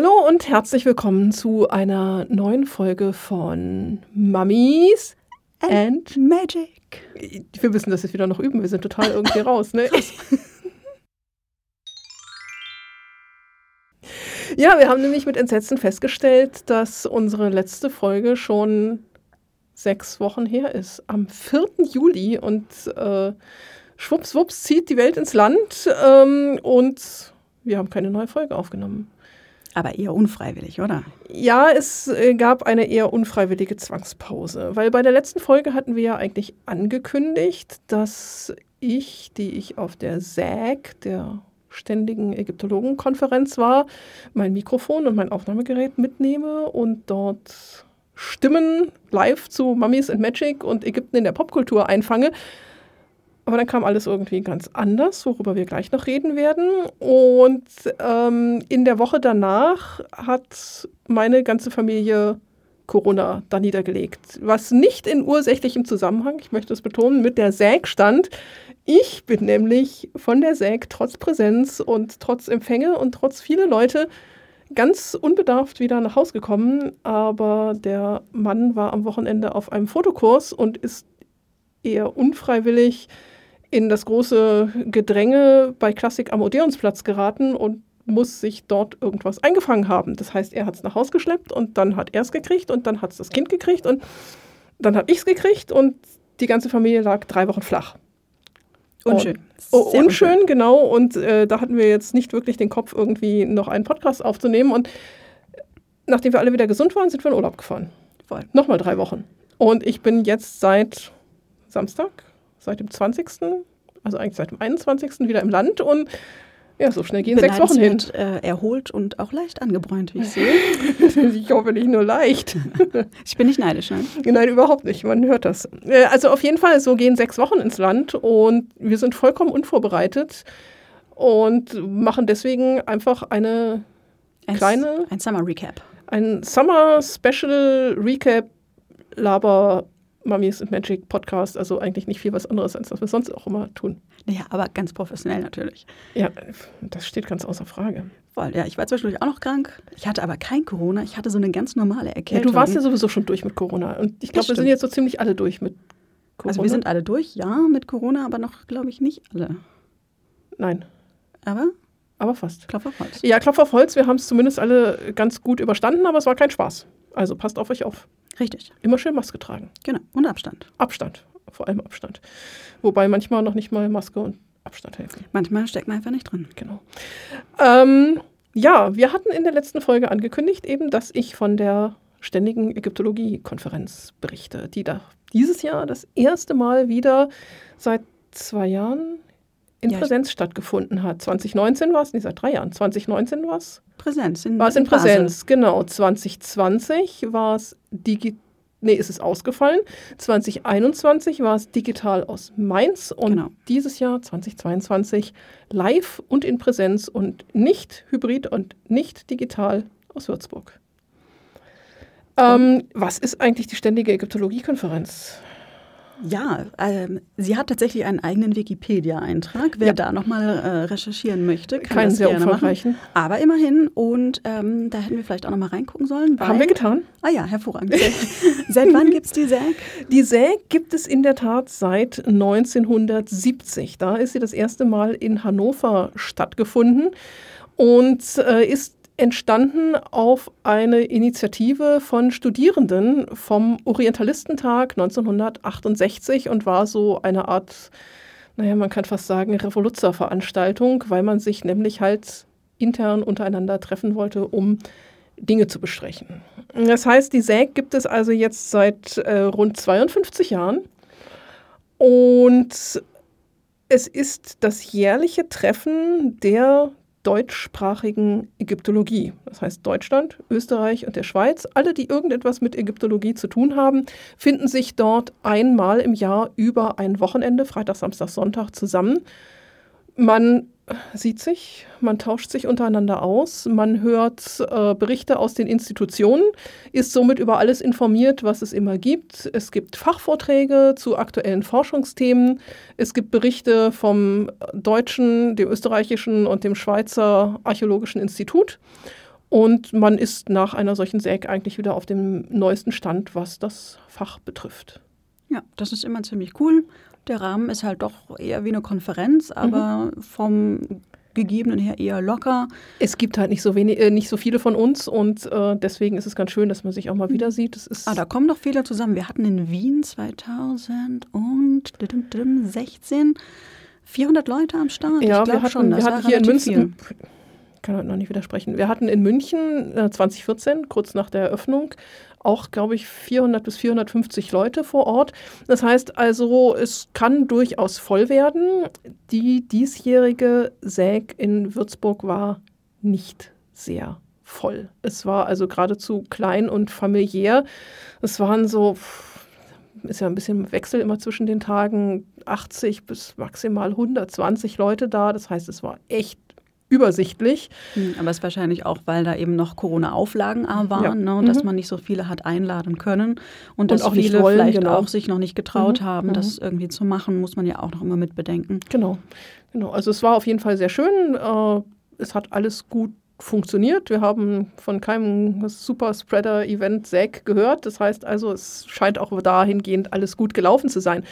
Hallo und herzlich willkommen zu einer neuen Folge von Mummies and, Magic. Wir müssen das jetzt wieder noch üben, wir sind total irgendwie raus, ne? Ja, wir haben nämlich mit Entsetzen festgestellt, dass unsere letzte Folge schon sechs Wochen her ist. Am 4. Juli und äh, schwuppswupps zieht die Welt ins Land ähm, und wir haben keine neue Folge aufgenommen. Aber eher unfreiwillig, oder? Ja, es äh, gab eine eher unfreiwillige Zwangspause, weil bei der letzten Folge hatten wir ja eigentlich angekündigt, dass ich, die ich auf der SAG, der ständigen Ägyptologenkonferenz war, mein Mikrofon und mein Aufnahmegerät mitnehme und dort Stimmen live zu Mummies and Magic und Ägypten in der Popkultur einfange. Aber dann kam alles irgendwie ganz anders, worüber wir gleich noch reden werden. Und ähm, in der Woche danach hat meine ganze Familie Corona da niedergelegt. Was nicht in ursächlichem Zusammenhang, ich möchte es betonen, mit der SAG stand. Ich bin nämlich von der SAG trotz Präsenz und trotz Empfänge und trotz viele Leute ganz unbedarft wieder nach Hause gekommen. Aber der Mann war am Wochenende auf einem Fotokurs und ist eher unfreiwillig in das große Gedränge bei Klassik am Odeonsplatz geraten und muss sich dort irgendwas eingefangen haben. Das heißt, er hat es nach Hause geschleppt und dann hat er es gekriegt und dann hat es das Kind gekriegt und dann habe ich es gekriegt und die ganze Familie lag drei Wochen flach. Unschön. Oh, unschön, unschön, genau. Und äh, da hatten wir jetzt nicht wirklich den Kopf, irgendwie noch einen Podcast aufzunehmen. Und nachdem wir alle wieder gesund waren, sind wir in Urlaub gefahren. Voll. Nochmal drei Wochen. Und ich bin jetzt seit Samstag, seit dem 20., also eigentlich seit dem 21. wieder im Land und ja, so schnell gehen sechs Wochen hin. Äh, erholt und auch leicht angebräunt, wie ich sehe. ich hoffe nicht nur leicht. ich bin nicht neidisch, nein? Nein, überhaupt nicht. Man hört das. Äh, also auf jeden Fall, so gehen sechs Wochen ins Land und wir sind vollkommen unvorbereitet und machen deswegen einfach eine ein, kleine. Ein Summer Recap. Ein Summer Special Recap Laber Mummies and Magic Podcast, also eigentlich nicht viel was anderes, als was wir sonst auch immer tun. Ja, aber ganz professionell natürlich. Ja, das steht ganz außer Frage. Voll, ja. Ich war zwischendurch auch noch krank. Ich hatte aber kein Corona. Ich hatte so eine ganz normale Erkältung. Ja, du warst ja sowieso schon durch mit Corona. Und ich glaube, wir sind jetzt so ziemlich alle durch mit Corona. Also wir sind alle durch, ja, mit Corona, aber noch, glaube ich, nicht alle. Nein. Aber? Aber fast. Klopf auf Holz. Ja, Klopf auf Holz. Wir haben es zumindest alle ganz gut überstanden, aber es war kein Spaß. Also passt auf euch auf. Richtig. Immer schön Maske tragen. Genau. Und Abstand. Abstand. Vor allem Abstand. Wobei manchmal noch nicht mal Maske und Abstand helfen. Manchmal steckt man einfach nicht drin. Genau. Ähm, ja, wir hatten in der letzten Folge angekündigt, eben, dass ich von der Ständigen Ägyptologie-Konferenz berichte, die da dieses Jahr das erste Mal wieder seit zwei Jahren in ja, Präsenz stattgefunden hat. 2019 war es, nee, seit drei Jahren. 2019 war es. Präsenz. In, war es in, in Präsenz, genau. 2020 war es digital. Nee, ist es ausgefallen. 2021 war es digital aus Mainz und genau. dieses Jahr 2022 live und in Präsenz und nicht hybrid und nicht digital aus Würzburg. Ähm, was ist eigentlich die ständige Ägyptologie-Konferenz? Ja, ähm, sie hat tatsächlich einen eigenen Wikipedia-Eintrag. Wer ja. da nochmal äh, recherchieren möchte, kann Keinen das sehr gerne machen. Aber immerhin, und ähm, da hätten wir vielleicht auch nochmal reingucken sollen. Haben wir getan. Ah ja, hervorragend. seit wann gibt es die SAG? Die SAG gibt es in der Tat seit 1970. Da ist sie das erste Mal in Hannover stattgefunden und äh, ist entstanden auf eine Initiative von Studierenden vom Orientalistentag 1968 und war so eine Art, naja, man kann fast sagen, Revoluzzer-Veranstaltung, weil man sich nämlich halt intern untereinander treffen wollte, um Dinge zu besprechen. Das heißt, die SAG gibt es also jetzt seit äh, rund 52 Jahren und es ist das jährliche Treffen der deutschsprachigen Ägyptologie. Das heißt Deutschland, Österreich und der Schweiz. Alle, die irgendetwas mit Ägyptologie zu tun haben, finden sich dort einmal im Jahr über ein Wochenende, Freitag, Samstag, Sonntag zusammen. Man sieht sich, man tauscht sich untereinander aus, man hört äh, Berichte aus den Institutionen, ist somit über alles informiert, was es immer gibt. Es gibt Fachvorträge zu aktuellen Forschungsthemen, es gibt Berichte vom deutschen, dem österreichischen und dem Schweizer Archäologischen Institut. Und man ist nach einer solchen Säg eigentlich wieder auf dem neuesten Stand, was das Fach betrifft. Ja, das ist immer ziemlich cool. Der Rahmen ist halt doch eher wie eine Konferenz, aber mhm. vom gegebenen her eher locker. Es gibt halt nicht so wenig, äh, nicht so viele von uns und äh, deswegen ist es ganz schön, dass man sich auch mal wieder sieht. Das ist ah, da kommen doch viele zusammen. Wir hatten in Wien 2016 400 Leute am Start. Ja, wir hatten, schon, wir hatten hier in München, viel kann heute noch nicht widersprechen. Wir hatten in München äh, 2014, kurz nach der Eröffnung, auch, glaube ich, 400 bis 450 Leute vor Ort. Das heißt also, es kann durchaus voll werden. Die diesjährige SÄG in Würzburg war nicht sehr voll. Es war also geradezu klein und familiär. Es waren so, ist ja ein bisschen Wechsel immer zwischen den Tagen, 80 bis maximal 120 Leute da. Das heißt, es war echt übersichtlich. Hm, aber es ist wahrscheinlich auch, weil da eben noch Corona-Auflagen waren, ja. ne, dass mhm. man nicht so viele hat einladen können und, und dass auch viele wollen, vielleicht genau. auch sich noch nicht getraut mhm. haben, das mhm. irgendwie zu machen, muss man ja auch noch immer mit bedenken. Genau, genau. Also es war auf jeden Fall sehr schön. Äh, es hat alles gut funktioniert. Wir haben von keinem Superspreader-Event SAG gehört. Das heißt also, es scheint auch dahingehend alles gut gelaufen zu sein.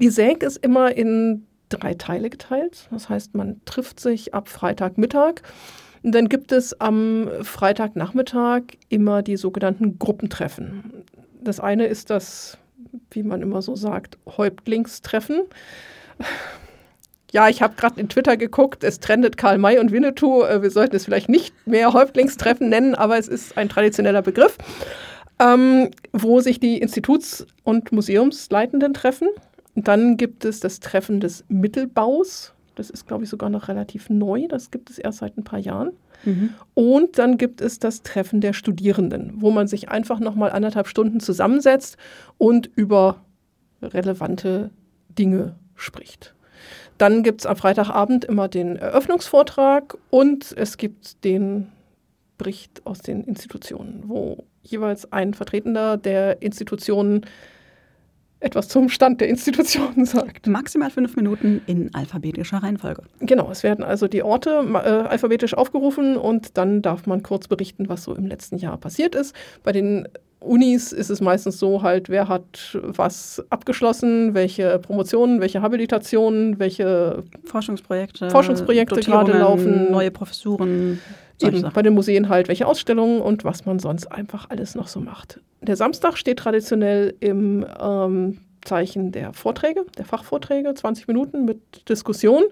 Die SAG ist immer in drei Teile geteilt. Das heißt, man trifft sich ab Freitagmittag. Und dann gibt es am Freitagnachmittag immer die sogenannten Gruppentreffen. Das eine ist das, wie man immer so sagt, Häuptlingstreffen. Ja, ich habe gerade in Twitter geguckt, es trendet Karl May und Winnetou. Äh, wir sollten es vielleicht nicht mehr Häuptlingstreffen nennen, aber es ist ein traditioneller Begriff, ähm, wo sich die Instituts- und Museumsleitenden treffen. Dann gibt es das Treffen des Mittelbaus. Das ist, glaube ich, sogar noch relativ neu. Das gibt es erst seit ein paar Jahren. Mhm. Und dann gibt es das Treffen der Studierenden, wo man sich einfach nochmal anderthalb Stunden zusammensetzt und über relevante Dinge spricht. Dann gibt es am Freitagabend immer den Eröffnungsvortrag und es gibt den Bericht aus den Institutionen, wo jeweils ein Vertretender der Institutionen etwas zum Stand der Institutionen sagt. Maximal fünf Minuten in alphabetischer Reihenfolge. Genau, es werden also die Orte äh, alphabetisch aufgerufen und dann darf man kurz berichten, was so im letzten Jahr passiert ist. Bei den Unis ist es meistens so halt, wer hat was abgeschlossen, welche Promotionen, welche Habilitationen, welche Forschungsprojekte, Forschungsprojekte gerade laufen, neue Professuren. Eben bei den Museen halt, welche Ausstellungen und was man sonst einfach alles noch so macht. Der Samstag steht traditionell im ähm, Zeichen der Vorträge, der Fachvorträge, 20 Minuten mit Diskussion.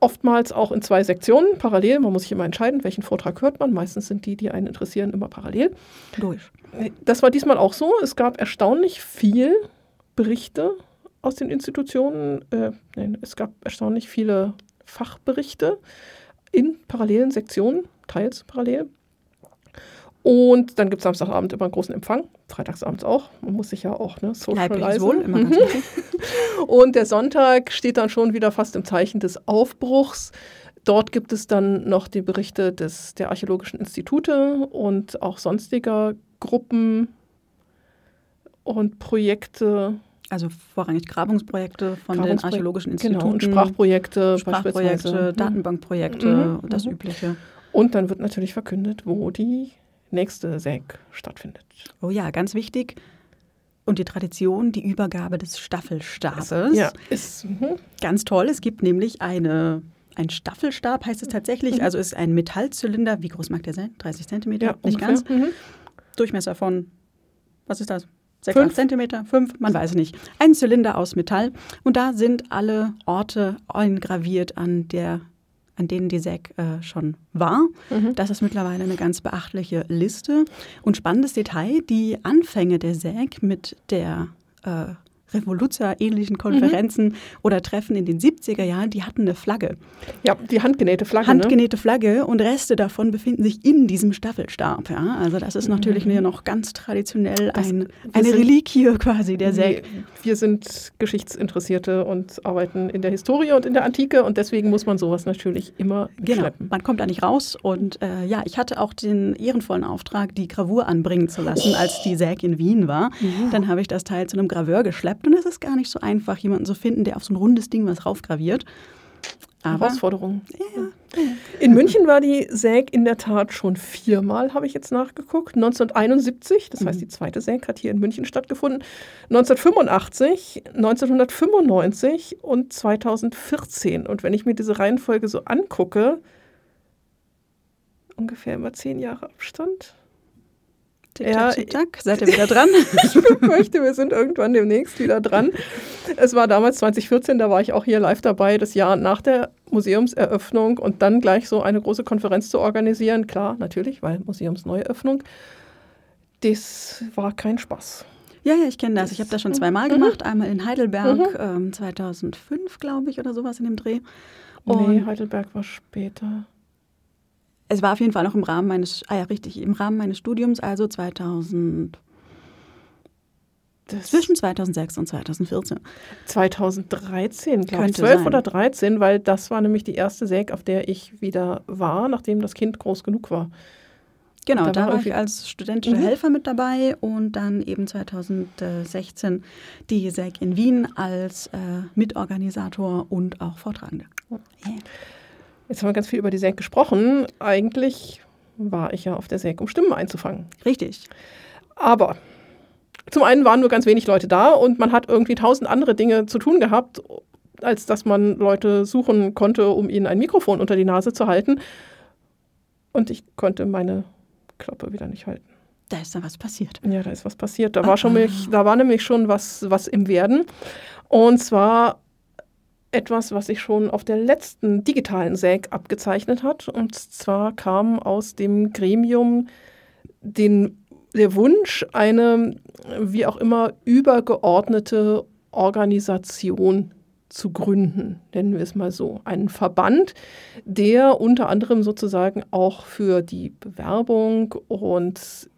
Oftmals auch in zwei Sektionen, parallel. Man muss sich immer entscheiden, welchen Vortrag hört man. Meistens sind die, die einen interessieren, immer parallel. Durch. Das war diesmal auch so. Es gab erstaunlich viel Berichte aus den Institutionen. Äh, nein, es gab erstaunlich viele Fachberichte in parallelen Sektionen, teils parallel. Und dann gibt es Samstagabend immer einen großen Empfang, freitagsabends auch. Man muss sich ja auch ne, socialisen. Wohl, immer ganz Und der Sonntag steht dann schon wieder fast im Zeichen des Aufbruchs. Dort gibt es dann noch die Berichte des, der Archäologischen Institute und auch sonstiger Gruppen und Projekte. Also vorrangig Grabungsprojekte von Grabungsprojekte, den archäologischen Instituten. Genau, und Sprachprojekte, Sprachprojekte Datenbankprojekte, mhm. das mhm. Übliche. Und dann wird natürlich verkündet, wo die nächste SEG stattfindet. Oh ja, ganz wichtig. Und die Tradition, die Übergabe des Staffelstabes. Ja, ist mh. ganz toll. Es gibt nämlich eine, ein Staffelstab, heißt es tatsächlich. Mhm. Also ist ein Metallzylinder. Wie groß mag der sein? 30 Zentimeter? Ja, Nicht ungefähr. ganz. Mhm. Durchmesser von, was ist das? 6, fünf. 8 Zentimeter, 5, man weiß nicht. Ein Zylinder aus Metall. Und da sind alle Orte eingraviert, an der an denen die SEC äh, schon war. Mhm. Das ist mittlerweile eine ganz beachtliche Liste. Und spannendes Detail, die Anfänge der SEC mit der äh, Revoluzer-ähnlichen Konferenzen mhm. oder Treffen in den 70er Jahren, die hatten eine Flagge. Ja, die handgenähte Flagge. Ne? Handgenähte ne? Flagge und Reste davon befinden sich in diesem Staffelstab. Ja? Also das ist natürlich mhm. noch ganz traditionell ein, eine sind, Reliquie quasi der Säge. Wir sind Geschichtsinteressierte und arbeiten in der Historie und in der Antike und deswegen muss man sowas natürlich immer genau. schleppen. Man kommt da nicht raus und äh, ja, ich hatte auch den ehrenvollen Auftrag, die Gravur anbringen zu lassen, oh. als die Säge in Wien war. Mhm. Dann habe ich das Teil zu einem Graveur geschleppt gehabt und es ist gar nicht so einfach, jemanden zu finden, der auf so ein rundes Ding was raufgraviert. Aber, Herausforderungen. ja, In München war die SÄG in der Tat schon viermal, habe ich jetzt nachgeguckt. 1971, das heißt, die zweite SÄG hat hier in München stattgefunden. 1985, 1995 und 2014. Und wenn ich mir diese Reihenfolge so angucke, ungefähr immer zehn Jahre Abstand. Tick, Ja, tick. Seid ihr wieder dran? Ich befürchte, wir sind irgendwann demnächst wieder dran. Es war damals 2014, da war ich auch hier live dabei, das Jahr nach der Museumseröffnung und dann gleich so eine große Konferenz zu organisieren. Klar, natürlich, weil Museumsneueröffnung. Das war kein Spaß. Ja, ja, ich kenne das. Ich habe das schon zweimal Mhm. gemacht. Einmal in Heidelberg, ähm, 2005, glaube ich, oder sowas in dem Dreh. Und nee, Heidelberg war später. Es war auf jeden Fall noch im Rahmen meines, ah ja, richtig, im Rahmen meines Studiums, also 2000, Das zwischen 2006 und 2014. 2013, glaube ich. Könnte 12 sein. oder 13, weil das war nämlich die erste Säg, auf der ich wieder war, nachdem das Kind groß genug war. Genau, Da da, war ich als studentischer Mhm. Helfer mit dabei und dann eben 2016 die SEG in Wien als äh, Mitorganisator und auch Vortragende. Ja. Jetzt haben wir ganz viel über die Säg gesprochen. Eigentlich war ich ja auf der Säg, um Stimmen einzufangen. Richtig. Aber zum einen waren nur ganz wenig Leute da und man hat irgendwie tausend andere Dinge zu tun gehabt, als dass man Leute suchen konnte, um ihnen ein Mikrofon unter die Nase zu halten. Und ich konnte meine Klappe wieder nicht halten. Da ist dann was passiert. Ja, da ist was passiert. Da war, schon mich, da war nämlich schon was, was im Werden. Und zwar etwas, was sich schon auf der letzten digitalen SAG abgezeichnet hat. Und zwar kam aus dem Gremium den, der Wunsch, eine wie auch immer übergeordnete Organisation zu gründen, nennen wir es mal so. Einen Verband, der unter anderem sozusagen auch für die Bewerbung und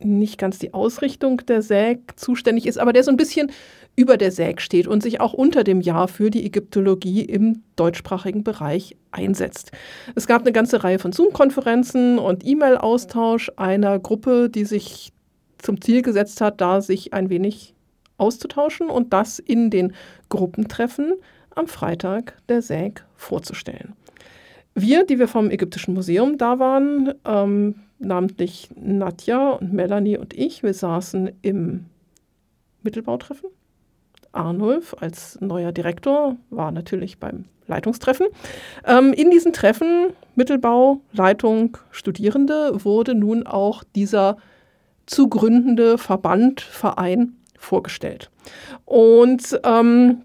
nicht ganz die Ausrichtung der SAG zuständig ist, aber der so ein bisschen über der SAG steht und sich auch unter dem Jahr für die Ägyptologie im deutschsprachigen Bereich einsetzt. Es gab eine ganze Reihe von Zoom-Konferenzen und E-Mail-Austausch einer Gruppe, die sich zum Ziel gesetzt hat, da sich ein wenig auszutauschen und das in den Gruppentreffen am Freitag der SAG vorzustellen. Wir, die wir vom Ägyptischen Museum da waren, ähm, namentlich Nadja und Melanie und ich, wir saßen im Mittelbautreffen. Arnulf als neuer Direktor war natürlich beim Leitungstreffen. Ähm, in diesen Treffen, Mittelbau, Leitung, Studierende, wurde nun auch dieser zu gründende Verband, Verein vorgestellt. Und ähm,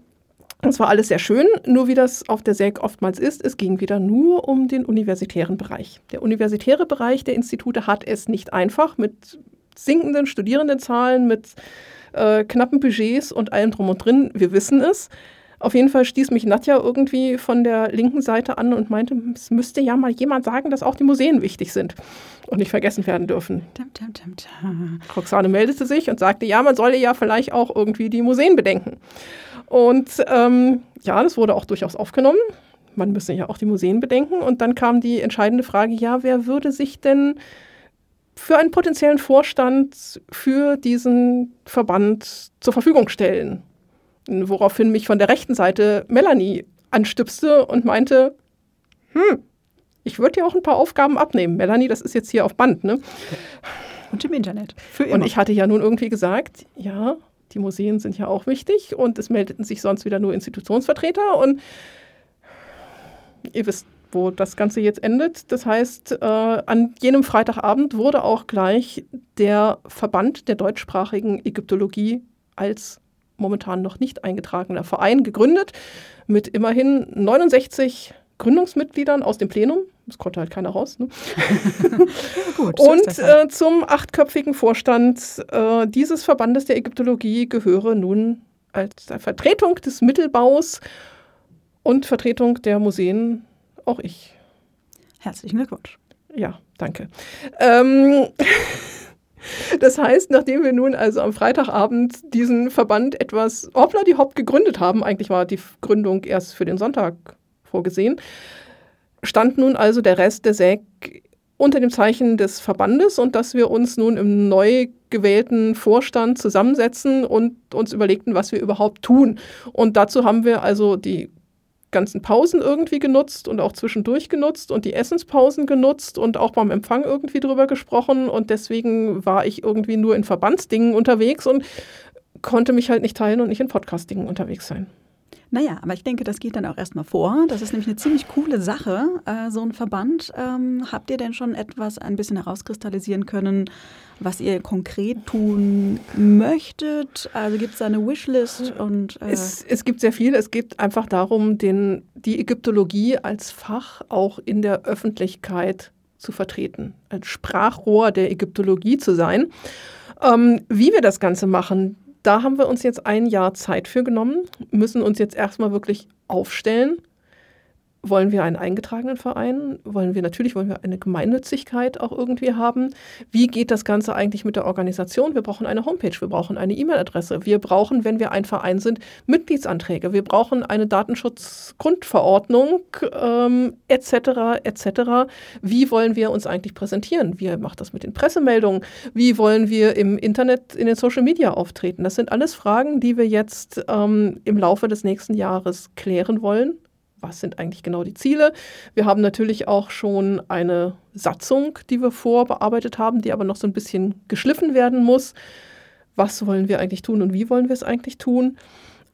das war alles sehr schön, nur wie das auf der SEG oftmals ist, es ging wieder nur um den universitären Bereich. Der universitäre Bereich der Institute hat es nicht einfach mit sinkenden Studierendenzahlen, mit äh, knappen Budgets und allem drum und drin. Wir wissen es. Auf jeden Fall stieß mich Nadja irgendwie von der linken Seite an und meinte, es müsste ja mal jemand sagen, dass auch die Museen wichtig sind und nicht vergessen werden dürfen. Dum, dum, dum. Roxane meldete sich und sagte, ja, man solle ja vielleicht auch irgendwie die Museen bedenken. Und ähm, ja, das wurde auch durchaus aufgenommen. Man müsse ja auch die Museen bedenken. Und dann kam die entscheidende Frage, ja, wer würde sich denn für einen potenziellen Vorstand für diesen Verband zur Verfügung stellen? Woraufhin mich von der rechten Seite Melanie anstüpste und meinte, hm, ich würde dir auch ein paar Aufgaben abnehmen. Melanie, das ist jetzt hier auf Band, ne? Und im Internet. Für immer. Und ich hatte ja nun irgendwie gesagt, ja, die Museen sind ja auch wichtig und es meldeten sich sonst wieder nur Institutionsvertreter und ihr wisst, wo das Ganze jetzt endet. Das heißt, äh, an jenem Freitagabend wurde auch gleich der Verband der deutschsprachigen Ägyptologie als momentan noch nicht eingetragener Verein gegründet mit immerhin 69 Gründungsmitgliedern aus dem Plenum. Das konnte halt keiner raus. Ne? Gut, Und halt. äh, zum achtköpfigen Vorstand äh, dieses Verbandes der Ägyptologie gehöre nun als Vertretung des Mittelbaus und Vertretung der Museen auch ich. Herzlichen Glückwunsch. Ja, danke. Ähm, das heißt, nachdem wir nun also am Freitagabend diesen Verband etwas hoppla die hopp gegründet haben, eigentlich war die Gründung erst für den Sonntag vorgesehen, stand nun also der Rest der SÄG unter dem Zeichen des Verbandes und dass wir uns nun im neu gewählten Vorstand zusammensetzen und uns überlegten, was wir überhaupt tun. Und dazu haben wir also die ganzen Pausen irgendwie genutzt und auch zwischendurch genutzt und die Essenspausen genutzt und auch beim Empfang irgendwie drüber gesprochen. Und deswegen war ich irgendwie nur in Verbandsdingen unterwegs und konnte mich halt nicht teilen und nicht in Podcastdingen unterwegs sein. Naja, aber ich denke, das geht dann auch erstmal vor. Das ist nämlich eine ziemlich coole Sache, äh, so ein Verband. Ähm, habt ihr denn schon etwas ein bisschen herauskristallisieren können, was ihr konkret tun möchtet? Also gibt es da eine Wishlist? Und, äh es, es gibt sehr viel. Es geht einfach darum, den, die Ägyptologie als Fach auch in der Öffentlichkeit zu vertreten, als Sprachrohr der Ägyptologie zu sein. Ähm, wie wir das Ganze machen, da haben wir uns jetzt ein Jahr Zeit für genommen, müssen uns jetzt erstmal wirklich aufstellen, wollen wir einen eingetragenen Verein? Wollen wir natürlich wollen wir eine Gemeinnützigkeit auch irgendwie haben? Wie geht das Ganze eigentlich mit der Organisation? Wir brauchen eine Homepage, wir brauchen eine E-Mail-Adresse, wir brauchen, wenn wir ein Verein sind, Mitgliedsanträge, wir brauchen eine Datenschutzgrundverordnung ähm, etc. etc. Wie wollen wir uns eigentlich präsentieren? Wie macht das mit den Pressemeldungen? Wie wollen wir im Internet, in den Social Media auftreten? Das sind alles Fragen, die wir jetzt ähm, im Laufe des nächsten Jahres klären wollen was sind eigentlich genau die Ziele. Wir haben natürlich auch schon eine Satzung, die wir vorbearbeitet haben, die aber noch so ein bisschen geschliffen werden muss. Was wollen wir eigentlich tun und wie wollen wir es eigentlich tun?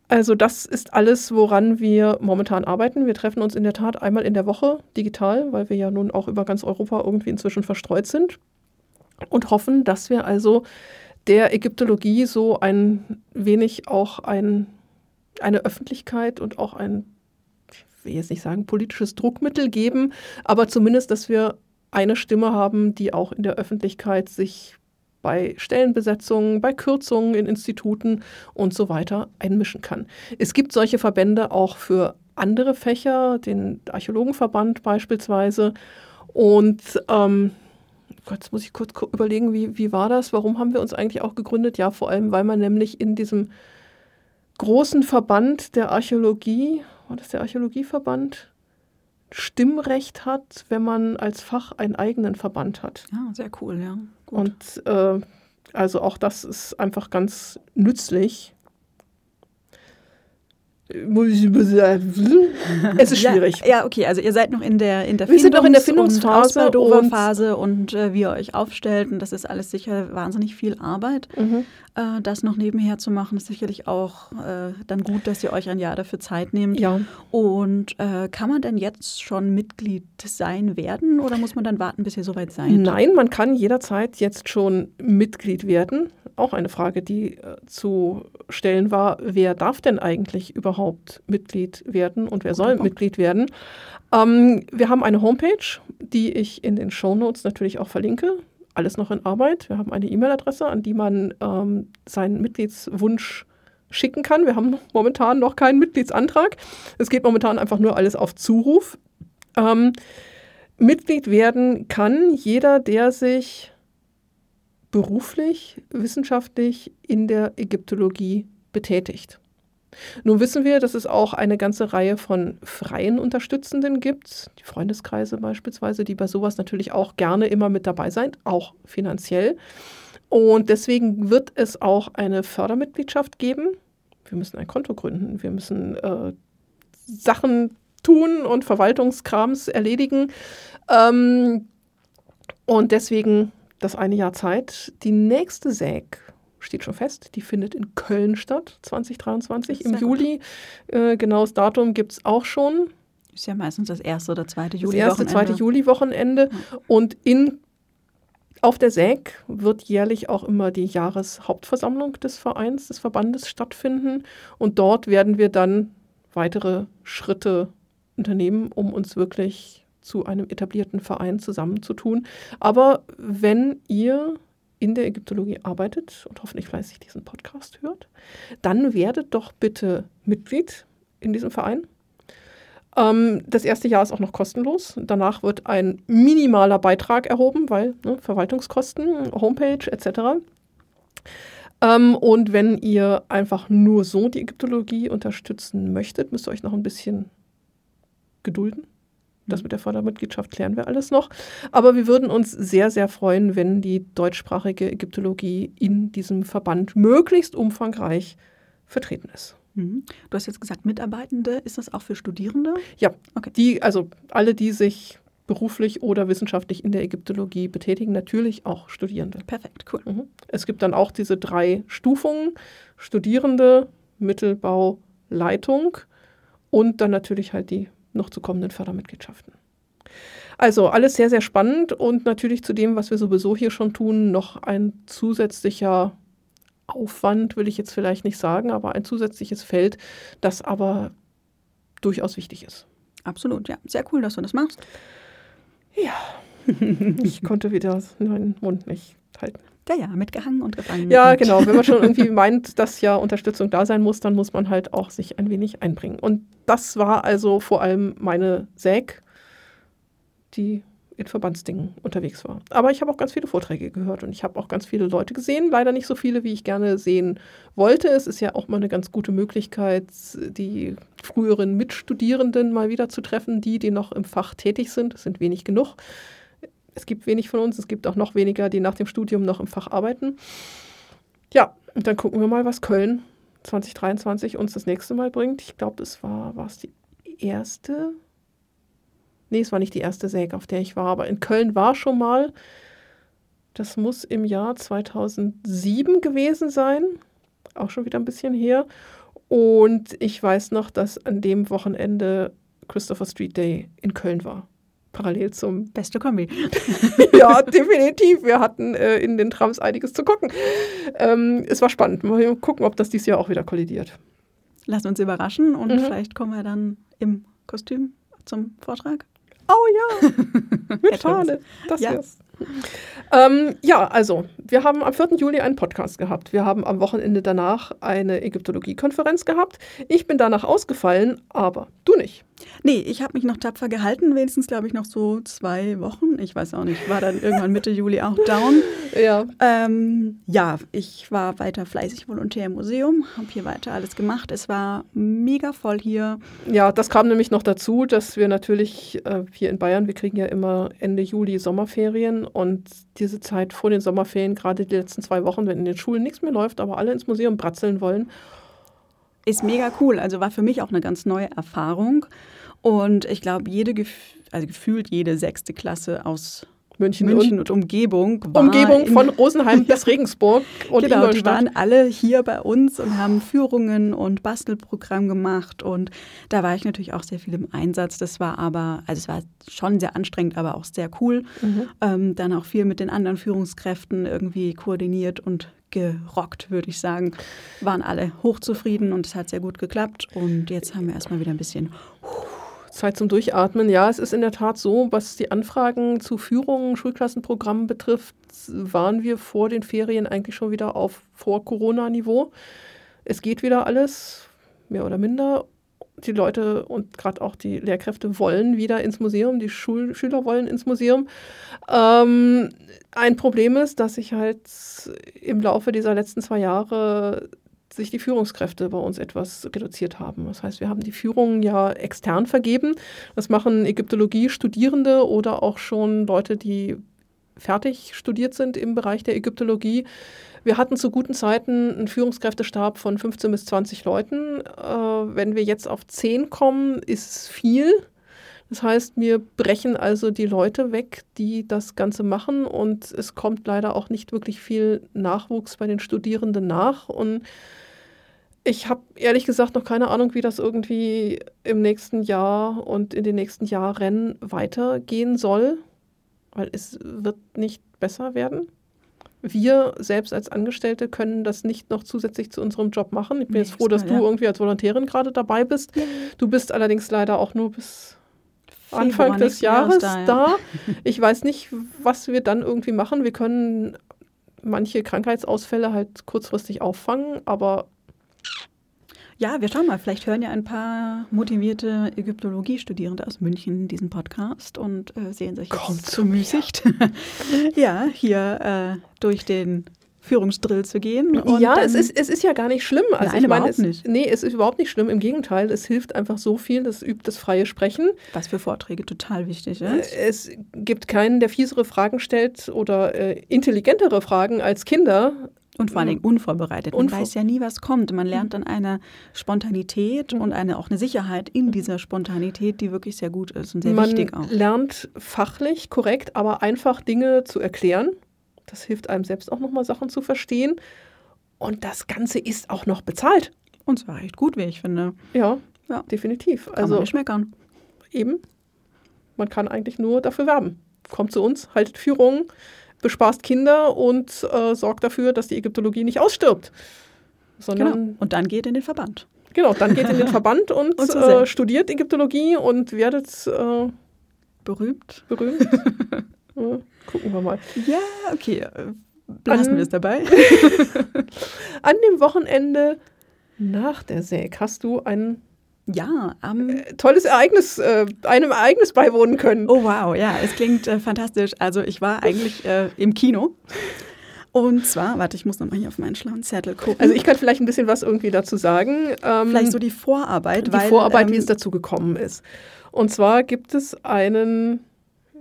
Also das ist alles, woran wir momentan arbeiten. Wir treffen uns in der Tat einmal in der Woche digital, weil wir ja nun auch über ganz Europa irgendwie inzwischen verstreut sind und hoffen, dass wir also der Ägyptologie so ein wenig auch ein, eine Öffentlichkeit und auch ein will jetzt nicht sagen politisches Druckmittel geben, aber zumindest, dass wir eine Stimme haben, die auch in der Öffentlichkeit sich bei Stellenbesetzungen, bei Kürzungen in Instituten und so weiter einmischen kann. Es gibt solche Verbände auch für andere Fächer, den Archäologenverband beispielsweise. Und ähm, jetzt muss ich kurz überlegen, wie, wie war das? Warum haben wir uns eigentlich auch gegründet? Ja, vor allem, weil man nämlich in diesem großen Verband der Archäologie war das der Archäologieverband, Stimmrecht hat, wenn man als Fach einen eigenen Verband hat. Ja, sehr cool, ja. Gut. Und äh, also auch das ist einfach ganz nützlich. Es ist schwierig. Ja, ja, okay, also ihr seid noch in der, in der Wir sind noch in der Findungsphase und, Phase und äh, wie ihr euch aufstellt. Und das ist alles sicher wahnsinnig viel Arbeit. Mhm. Äh, das noch nebenher zu machen, ist sicherlich auch äh, dann gut, dass ihr euch ein Jahr dafür Zeit nehmt. Ja. Und äh, kann man denn jetzt schon Mitglied sein werden oder muss man dann warten, bis ihr soweit seid? Nein, man kann jederzeit jetzt schon Mitglied werden. Auch eine Frage, die äh, zu stellen war, wer darf denn eigentlich überhaupt Mitglied werden und wer soll Mitglied werden? Ähm, wir haben eine Homepage, die ich in den Shownotes natürlich auch verlinke alles noch in Arbeit. Wir haben eine E-Mail-Adresse, an die man ähm, seinen Mitgliedswunsch schicken kann. Wir haben momentan noch keinen Mitgliedsantrag. Es geht momentan einfach nur alles auf Zuruf. Ähm, Mitglied werden kann jeder, der sich beruflich, wissenschaftlich in der Ägyptologie betätigt. Nun wissen wir, dass es auch eine ganze Reihe von freien Unterstützenden gibt, die Freundeskreise beispielsweise, die bei sowas natürlich auch gerne immer mit dabei sind, auch finanziell. Und deswegen wird es auch eine Fördermitgliedschaft geben. Wir müssen ein Konto gründen, wir müssen äh, Sachen tun und Verwaltungskrams erledigen. Ähm, und deswegen das eine Jahr Zeit. Die nächste SÄG steht schon fest. Die findet in Köln statt, 2023 im Juli. Äh, genaues Datum gibt es auch schon. Ist ja meistens das erste oder zweite Juli. Das erste, zweite Juli-Wochenende. Ja. Und in, auf der SÄG wird jährlich auch immer die Jahreshauptversammlung des Vereins, des Verbandes stattfinden. Und dort werden wir dann weitere Schritte unternehmen, um uns wirklich zu einem etablierten Verein zusammenzutun. Aber wenn ihr in der Ägyptologie arbeitet und hoffentlich fleißig diesen Podcast hört, dann werdet doch bitte Mitglied in diesem Verein. Ähm, das erste Jahr ist auch noch kostenlos. Danach wird ein minimaler Beitrag erhoben, weil ne, Verwaltungskosten, Homepage etc. Ähm, und wenn ihr einfach nur so die Ägyptologie unterstützen möchtet, müsst ihr euch noch ein bisschen gedulden. Das mit der Fördermitgliedschaft klären wir alles noch. Aber wir würden uns sehr, sehr freuen, wenn die deutschsprachige Ägyptologie in diesem Verband möglichst umfangreich vertreten ist. Mhm. Du hast jetzt gesagt, Mitarbeitende, ist das auch für Studierende? Ja, okay. die, also alle, die sich beruflich oder wissenschaftlich in der Ägyptologie betätigen, natürlich auch Studierende. Perfekt, cool. Mhm. Es gibt dann auch diese drei Stufungen: Studierende, Mittelbau, Leitung und dann natürlich halt die noch zu kommenden Fördermitgliedschaften. Also alles sehr, sehr spannend und natürlich zu dem, was wir sowieso hier schon tun, noch ein zusätzlicher Aufwand, will ich jetzt vielleicht nicht sagen, aber ein zusätzliches Feld, das aber durchaus wichtig ist. Absolut, ja. Sehr cool, dass du das machst. Ja, ich konnte wieder meinen Mund nicht halten. Ja, ja, mitgehangen und gefangen. Ja, genau. Wenn man schon irgendwie meint, dass ja Unterstützung da sein muss, dann muss man halt auch sich ein wenig einbringen. Und das war also vor allem meine Säg, die in Verbandsdingen unterwegs war. Aber ich habe auch ganz viele Vorträge gehört und ich habe auch ganz viele Leute gesehen. Leider nicht so viele, wie ich gerne sehen wollte. Es ist ja auch mal eine ganz gute Möglichkeit, die früheren Mitstudierenden mal wieder zu treffen, die, die noch im Fach tätig sind. Es sind wenig genug. Es gibt wenig von uns, es gibt auch noch weniger, die nach dem Studium noch im Fach arbeiten. Ja, und dann gucken wir mal, was Köln 2023 uns das nächste Mal bringt. Ich glaube, es war, war es die erste Nee, es war nicht die erste Säge, auf der ich war, aber in Köln war schon mal. Das muss im Jahr 2007 gewesen sein. Auch schon wieder ein bisschen her. Und ich weiß noch, dass an dem Wochenende Christopher Street Day in Köln war. Parallel zum. Beste Kombi. ja, definitiv. Wir hatten äh, in den Trams einiges zu gucken. Ähm, es war spannend. Mal gucken, ob das dieses Jahr auch wieder kollidiert. Lass uns überraschen und mhm. vielleicht kommen wir dann im Kostüm zum Vortrag. Oh ja, schade. Das ja. wär's. Ähm, ja, also, wir haben am 4. Juli einen Podcast gehabt. Wir haben am Wochenende danach eine Ägyptologie-Konferenz gehabt. Ich bin danach ausgefallen, aber du nicht. Nee, ich habe mich noch tapfer gehalten, wenigstens glaube ich noch so zwei Wochen. Ich weiß auch nicht, war dann irgendwann Mitte Juli auch down. Ja. Ähm, ja, ich war weiter fleißig Volontär im Museum, habe hier weiter alles gemacht. Es war mega voll hier. Ja, das kam nämlich noch dazu, dass wir natürlich äh, hier in Bayern, wir kriegen ja immer Ende Juli Sommerferien und diese Zeit vor den Sommerferien, gerade die letzten zwei Wochen, wenn in den Schulen nichts mehr läuft, aber alle ins Museum bratzeln wollen. Ist mega cool. Also war für mich auch eine ganz neue Erfahrung. Und ich glaube, jede, also gefühlt jede sechste Klasse aus München, München und, und, Umgebung. Umgebung von Rosenheim bis Regensburg und genau, Ingolstadt. Die waren alle hier bei uns und haben Führungen und Bastelprogramm gemacht und da war ich natürlich auch sehr viel im Einsatz. Das war aber, also es war schon sehr anstrengend, aber auch sehr cool. Mhm. Ähm, dann auch viel mit den anderen Führungskräften irgendwie koordiniert und gerockt, würde ich sagen. Waren alle hochzufrieden und es hat sehr gut geklappt und jetzt haben wir erstmal wieder ein bisschen Zeit zum Durchatmen. Ja, es ist in der Tat so, was die Anfragen zu Führungen, Schulklassenprogrammen betrifft, waren wir vor den Ferien eigentlich schon wieder auf Vor-Corona-Niveau. Es geht wieder alles, mehr oder minder. Die Leute und gerade auch die Lehrkräfte wollen wieder ins Museum, die Schul Schüler wollen ins Museum. Ähm, ein Problem ist, dass sich halt im Laufe dieser letzten zwei Jahre sich die Führungskräfte bei uns etwas reduziert haben. Das heißt, wir haben die Führungen ja extern vergeben. Das machen Ägyptologie-Studierende oder auch schon Leute, die fertig studiert sind im Bereich der Ägyptologie. Wir hatten zu guten Zeiten einen Führungskräftestab von 15 bis 20 Leuten. Äh, wenn wir jetzt auf 10 kommen, ist es viel. Das heißt, wir brechen also die Leute weg, die das Ganze machen und es kommt leider auch nicht wirklich viel Nachwuchs bei den Studierenden nach. Und ich habe ehrlich gesagt noch keine Ahnung, wie das irgendwie im nächsten Jahr und in den nächsten Jahren weitergehen soll, weil es wird nicht besser werden. Wir selbst als Angestellte können das nicht noch zusätzlich zu unserem Job machen. Ich bin jetzt froh, dass du irgendwie als Volontärin gerade dabei bist. Du bist allerdings leider auch nur bis Anfang des Jahres da, ja. da. Ich weiß nicht, was wir dann irgendwie machen. Wir können manche Krankheitsausfälle halt kurzfristig auffangen, aber ja, wir schauen mal. Vielleicht hören ja ein paar motivierte Ägyptologie-Studierende aus München diesen Podcast und äh, sehen sich Kommt jetzt bemüßigt, ja, hier äh, durch den Führungsdrill zu gehen. ja, es ist, es ist ja gar nicht schlimm. Also Nein, ich meine, es, nicht. Nee, es ist überhaupt nicht schlimm. Im Gegenteil, es hilft einfach so viel, das übt das freie Sprechen. Was für Vorträge total wichtig ist. Äh, es gibt keinen, der fiesere Fragen stellt oder äh, intelligentere Fragen als Kinder Und vor allen Dingen unvorbereitet. Man Unvor weiß ja nie, was kommt. Man lernt dann eine Spontanität mhm. und eine, auch eine Sicherheit in dieser Spontanität, die wirklich sehr gut ist und sehr Man wichtig auch. Man lernt fachlich korrekt, aber einfach Dinge zu erklären. Das hilft einem selbst auch nochmal Sachen zu verstehen. Und das Ganze ist auch noch bezahlt. Und zwar echt gut, wie ich finde. Ja, ja. definitiv. Kann also, man nicht meckern. Eben. Man kann eigentlich nur dafür werben. Kommt zu uns, haltet Führungen bespaßt Kinder und äh, sorgt dafür, dass die Ägyptologie nicht ausstirbt. Sondern genau. Und dann geht in den Verband. Genau, dann geht in den Verband und, und äh, studiert Ägyptologie und werdet äh, berühmt. Berühmt. ja, gucken wir mal. Ja, okay. Lassen wir es dabei. An dem Wochenende nach der Säg hast du einen ja, ähm, äh, tolles Ereignis, äh, einem Ereignis beiwohnen können. Oh wow, ja, es klingt äh, fantastisch. Also ich war eigentlich äh, im Kino. Und zwar, warte, ich muss nochmal hier auf meinen schlauen Zettel gucken. Also ich kann vielleicht ein bisschen was irgendwie dazu sagen. Ähm, vielleicht so die Vorarbeit. Die weil, Vorarbeit, ähm, wie es dazu gekommen ist. Und zwar gibt es einen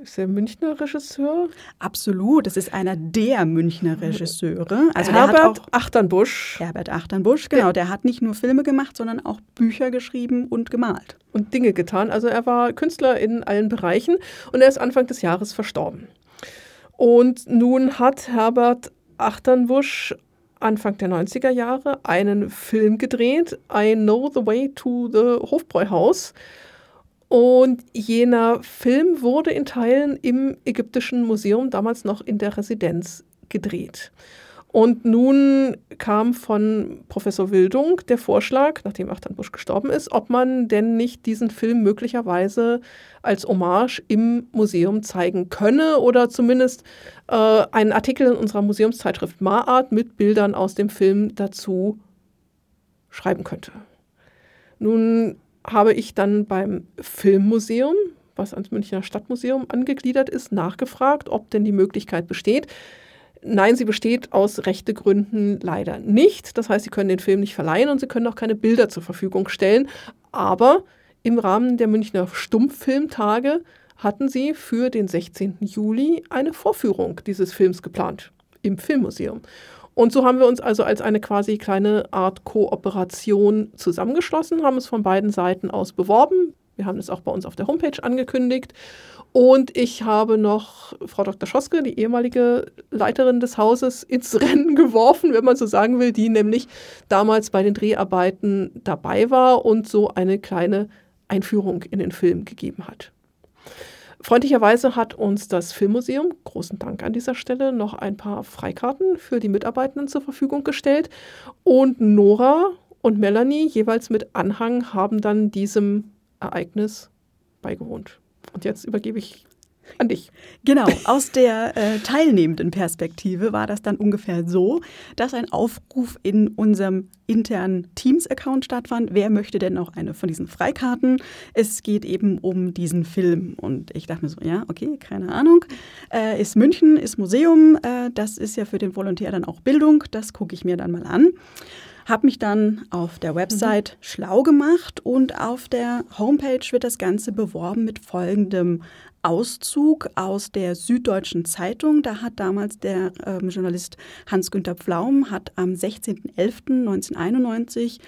ist er Münchner Regisseur? Absolut, das ist einer der Münchner Regisseure. Also Herbert Achternbusch. Herbert Achternbusch, genau. Der hat nicht nur Filme gemacht, sondern auch Bücher geschrieben und gemalt. Und Dinge getan. Also er war Künstler in allen Bereichen und er ist Anfang des Jahres verstorben. Und nun hat Herbert Achternbusch Anfang der 90er Jahre einen Film gedreht, I Know the Way to the Hofbräuhaus. Und jener Film wurde in Teilen im Ägyptischen Museum, damals noch in der Residenz, gedreht. Und nun kam von Professor Wildung der Vorschlag, nachdem Achtan Busch gestorben ist, ob man denn nicht diesen Film möglicherweise als Hommage im Museum zeigen könne oder zumindest äh, einen Artikel in unserer Museumszeitschrift Maart mit Bildern aus dem Film dazu schreiben könnte. Nun habe ich dann beim Filmmuseum, was ans Münchner Stadtmuseum angegliedert ist, nachgefragt, ob denn die Möglichkeit besteht. Nein, sie besteht aus Rechtegründen leider nicht. Das heißt, sie können den Film nicht verleihen und sie können auch keine Bilder zur Verfügung stellen. Aber im Rahmen der Münchner Stummfilmtage hatten sie für den 16. Juli eine Vorführung dieses Films geplant im Filmmuseum. Und so haben wir uns also als eine quasi kleine Art Kooperation zusammengeschlossen, haben es von beiden Seiten aus beworben. Wir haben es auch bei uns auf der Homepage angekündigt. Und ich habe noch Frau Dr. Schoske, die ehemalige Leiterin des Hauses, ins Rennen geworfen, wenn man so sagen will, die nämlich damals bei den Dreharbeiten dabei war und so eine kleine Einführung in den Film gegeben hat. Freundlicherweise hat uns das Filmmuseum, großen Dank an dieser Stelle, noch ein paar Freikarten für die Mitarbeitenden zur Verfügung gestellt. Und Nora und Melanie, jeweils mit Anhang, haben dann diesem Ereignis beigewohnt. Und jetzt übergebe ich an dich. Genau, aus der äh, teilnehmenden Perspektive war das dann ungefähr so, dass ein Aufruf in unserem internen Teams-Account stattfand. Wer möchte denn noch eine von diesen Freikarten? Es geht eben um diesen Film. Und ich dachte mir so, ja, okay, keine Ahnung. Äh, ist München, ist Museum. Äh, das ist ja für den Volontär dann auch Bildung. Das gucke ich mir dann mal an habe mich dann auf der Website mhm. schlau gemacht und auf der Homepage wird das Ganze beworben mit folgendem Auszug aus der Süddeutschen Zeitung. Da hat damals der äh, Journalist Hans-Günter Pflaum hat am 16.11.1991,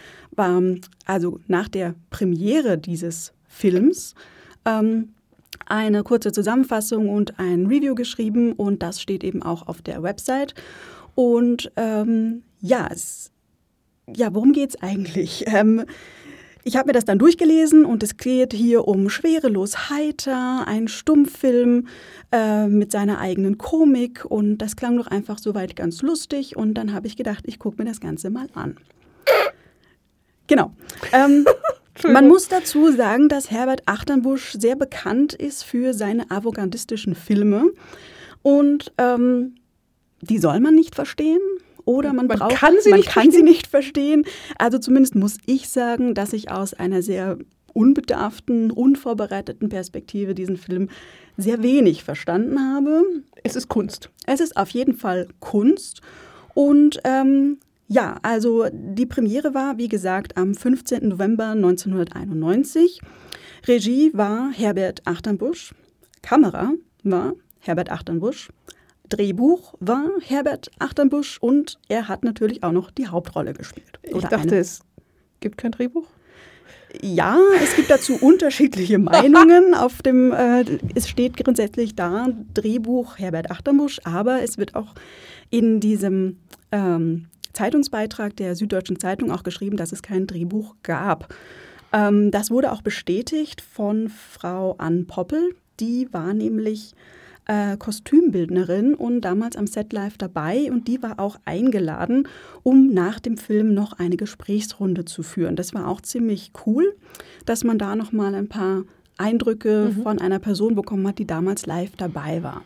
also nach der Premiere dieses Films, ähm, eine kurze Zusammenfassung und ein Review geschrieben und das steht eben auch auf der Website. Und ähm, ja, es, ja, worum geht es eigentlich? Ich habe mir das dann durchgelesen und es geht hier um Schwerelos Heiter, ein Stummfilm äh, mit seiner eigenen Komik und das klang doch einfach soweit ganz lustig und dann habe ich gedacht, ich gucke mir das Ganze mal an. Genau. Ähm, man muss dazu sagen, dass Herbert Achternbusch sehr bekannt ist für seine avantgardistischen Filme und ähm, die soll man nicht verstehen oder man, man braucht, kann, sie, man nicht kann sie nicht verstehen. Also zumindest muss ich sagen, dass ich aus einer sehr unbedarften, unvorbereiteten Perspektive diesen Film sehr wenig verstanden habe. Es ist Kunst. Es ist auf jeden Fall Kunst. Und ähm, ja, also die Premiere war, wie gesagt, am 15. November 1991. Regie war Herbert Achternbusch. Kamera war Herbert Achternbusch. Drehbuch war Herbert Achternbusch und er hat natürlich auch noch die Hauptrolle gespielt. ich dachte, eine. es gibt kein Drehbuch. Ja, es gibt dazu unterschiedliche Meinungen. Auf dem, äh, es steht grundsätzlich da Drehbuch Herbert Achterbusch, aber es wird auch in diesem ähm, Zeitungsbeitrag der Süddeutschen Zeitung auch geschrieben, dass es kein Drehbuch gab. Ähm, das wurde auch bestätigt von Frau Ann Poppel. Die war nämlich äh, Kostümbildnerin und damals am Set Live dabei und die war auch eingeladen, um nach dem Film noch eine Gesprächsrunde zu führen. Das war auch ziemlich cool, dass man da noch mal ein paar Eindrücke mhm. von einer Person bekommen hat, die damals live dabei war.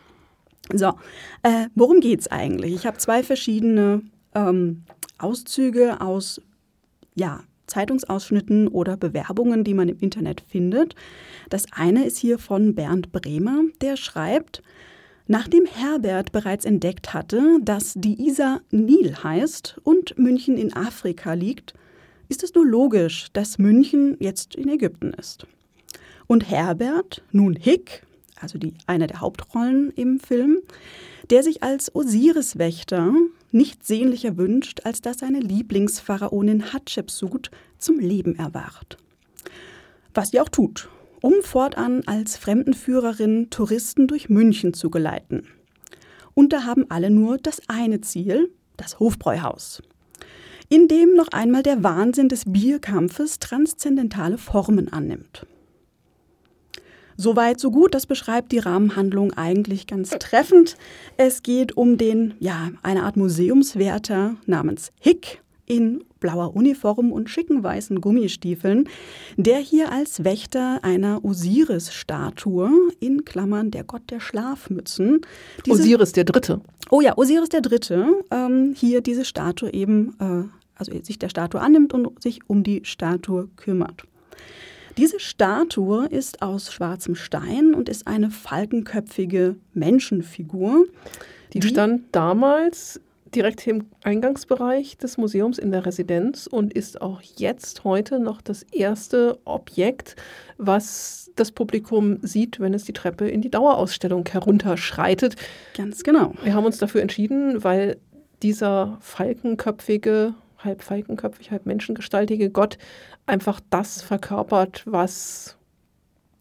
So, äh, worum es eigentlich? Ich habe zwei verschiedene ähm, Auszüge aus ja, Zeitungsausschnitten oder Bewerbungen, die man im Internet findet. Das eine ist hier von Bernd Bremer, der schreibt, Nachdem Herbert bereits entdeckt hatte, dass die Isar Nil heißt und München in Afrika liegt, ist es nur logisch, dass München jetzt in Ägypten ist. Und Herbert, nun Hick, also die, eine der Hauptrollen im Film, der sich als Osiris-Wächter nichts sehnlicher wünscht, als dass seine Lieblingspharaonin Hatschepsut zum Leben erwacht. Was sie auch tut, um fortan als Fremdenführerin Touristen durch München zu geleiten. Und da haben alle nur das eine Ziel, das Hofbräuhaus, in dem noch einmal der Wahnsinn des Bierkampfes transzendentale Formen annimmt. Soweit, so gut. Das beschreibt die Rahmenhandlung eigentlich ganz treffend. Es geht um den, ja, eine Art Museumswärter namens Hick in blauer Uniform und schicken weißen Gummistiefeln, der hier als Wächter einer Osiris-Statue in Klammern der Gott der Schlafmützen. Osiris der Dritte. Oh ja, Osiris der Dritte, ähm, hier diese Statue eben, äh, also sich der Statue annimmt und sich um die Statue kümmert. Diese Statue ist aus schwarzem Stein und ist eine falkenköpfige Menschenfigur. Die, die stand damals direkt im Eingangsbereich des Museums in der Residenz und ist auch jetzt heute noch das erste Objekt, was das Publikum sieht, wenn es die Treppe in die Dauerausstellung herunterschreitet. Ganz genau. Wir haben uns dafür entschieden, weil dieser falkenköpfige halb falkenköpfig, halb menschengestaltige Gott einfach das verkörpert, was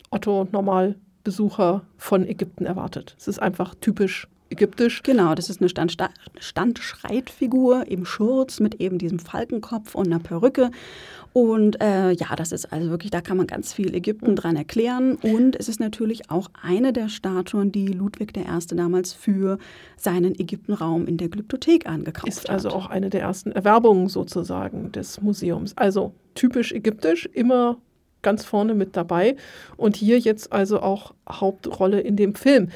Otto Normalbesucher von Ägypten erwartet. Es ist einfach typisch ägyptisch. Genau, das ist eine Stand Standschreitfigur im Schurz mit eben diesem Falkenkopf und einer Perücke. Und äh, ja, das ist also wirklich, da kann man ganz viel Ägypten dran erklären. Und es ist natürlich auch eine der Statuen, die Ludwig I. damals für seinen Ägyptenraum in der Glyptothek angekauft ist hat. Ist also auch eine der ersten Erwerbungen sozusagen des Museums. Also typisch ägyptisch, immer ganz vorne mit dabei. Und hier jetzt also auch Hauptrolle in dem Film.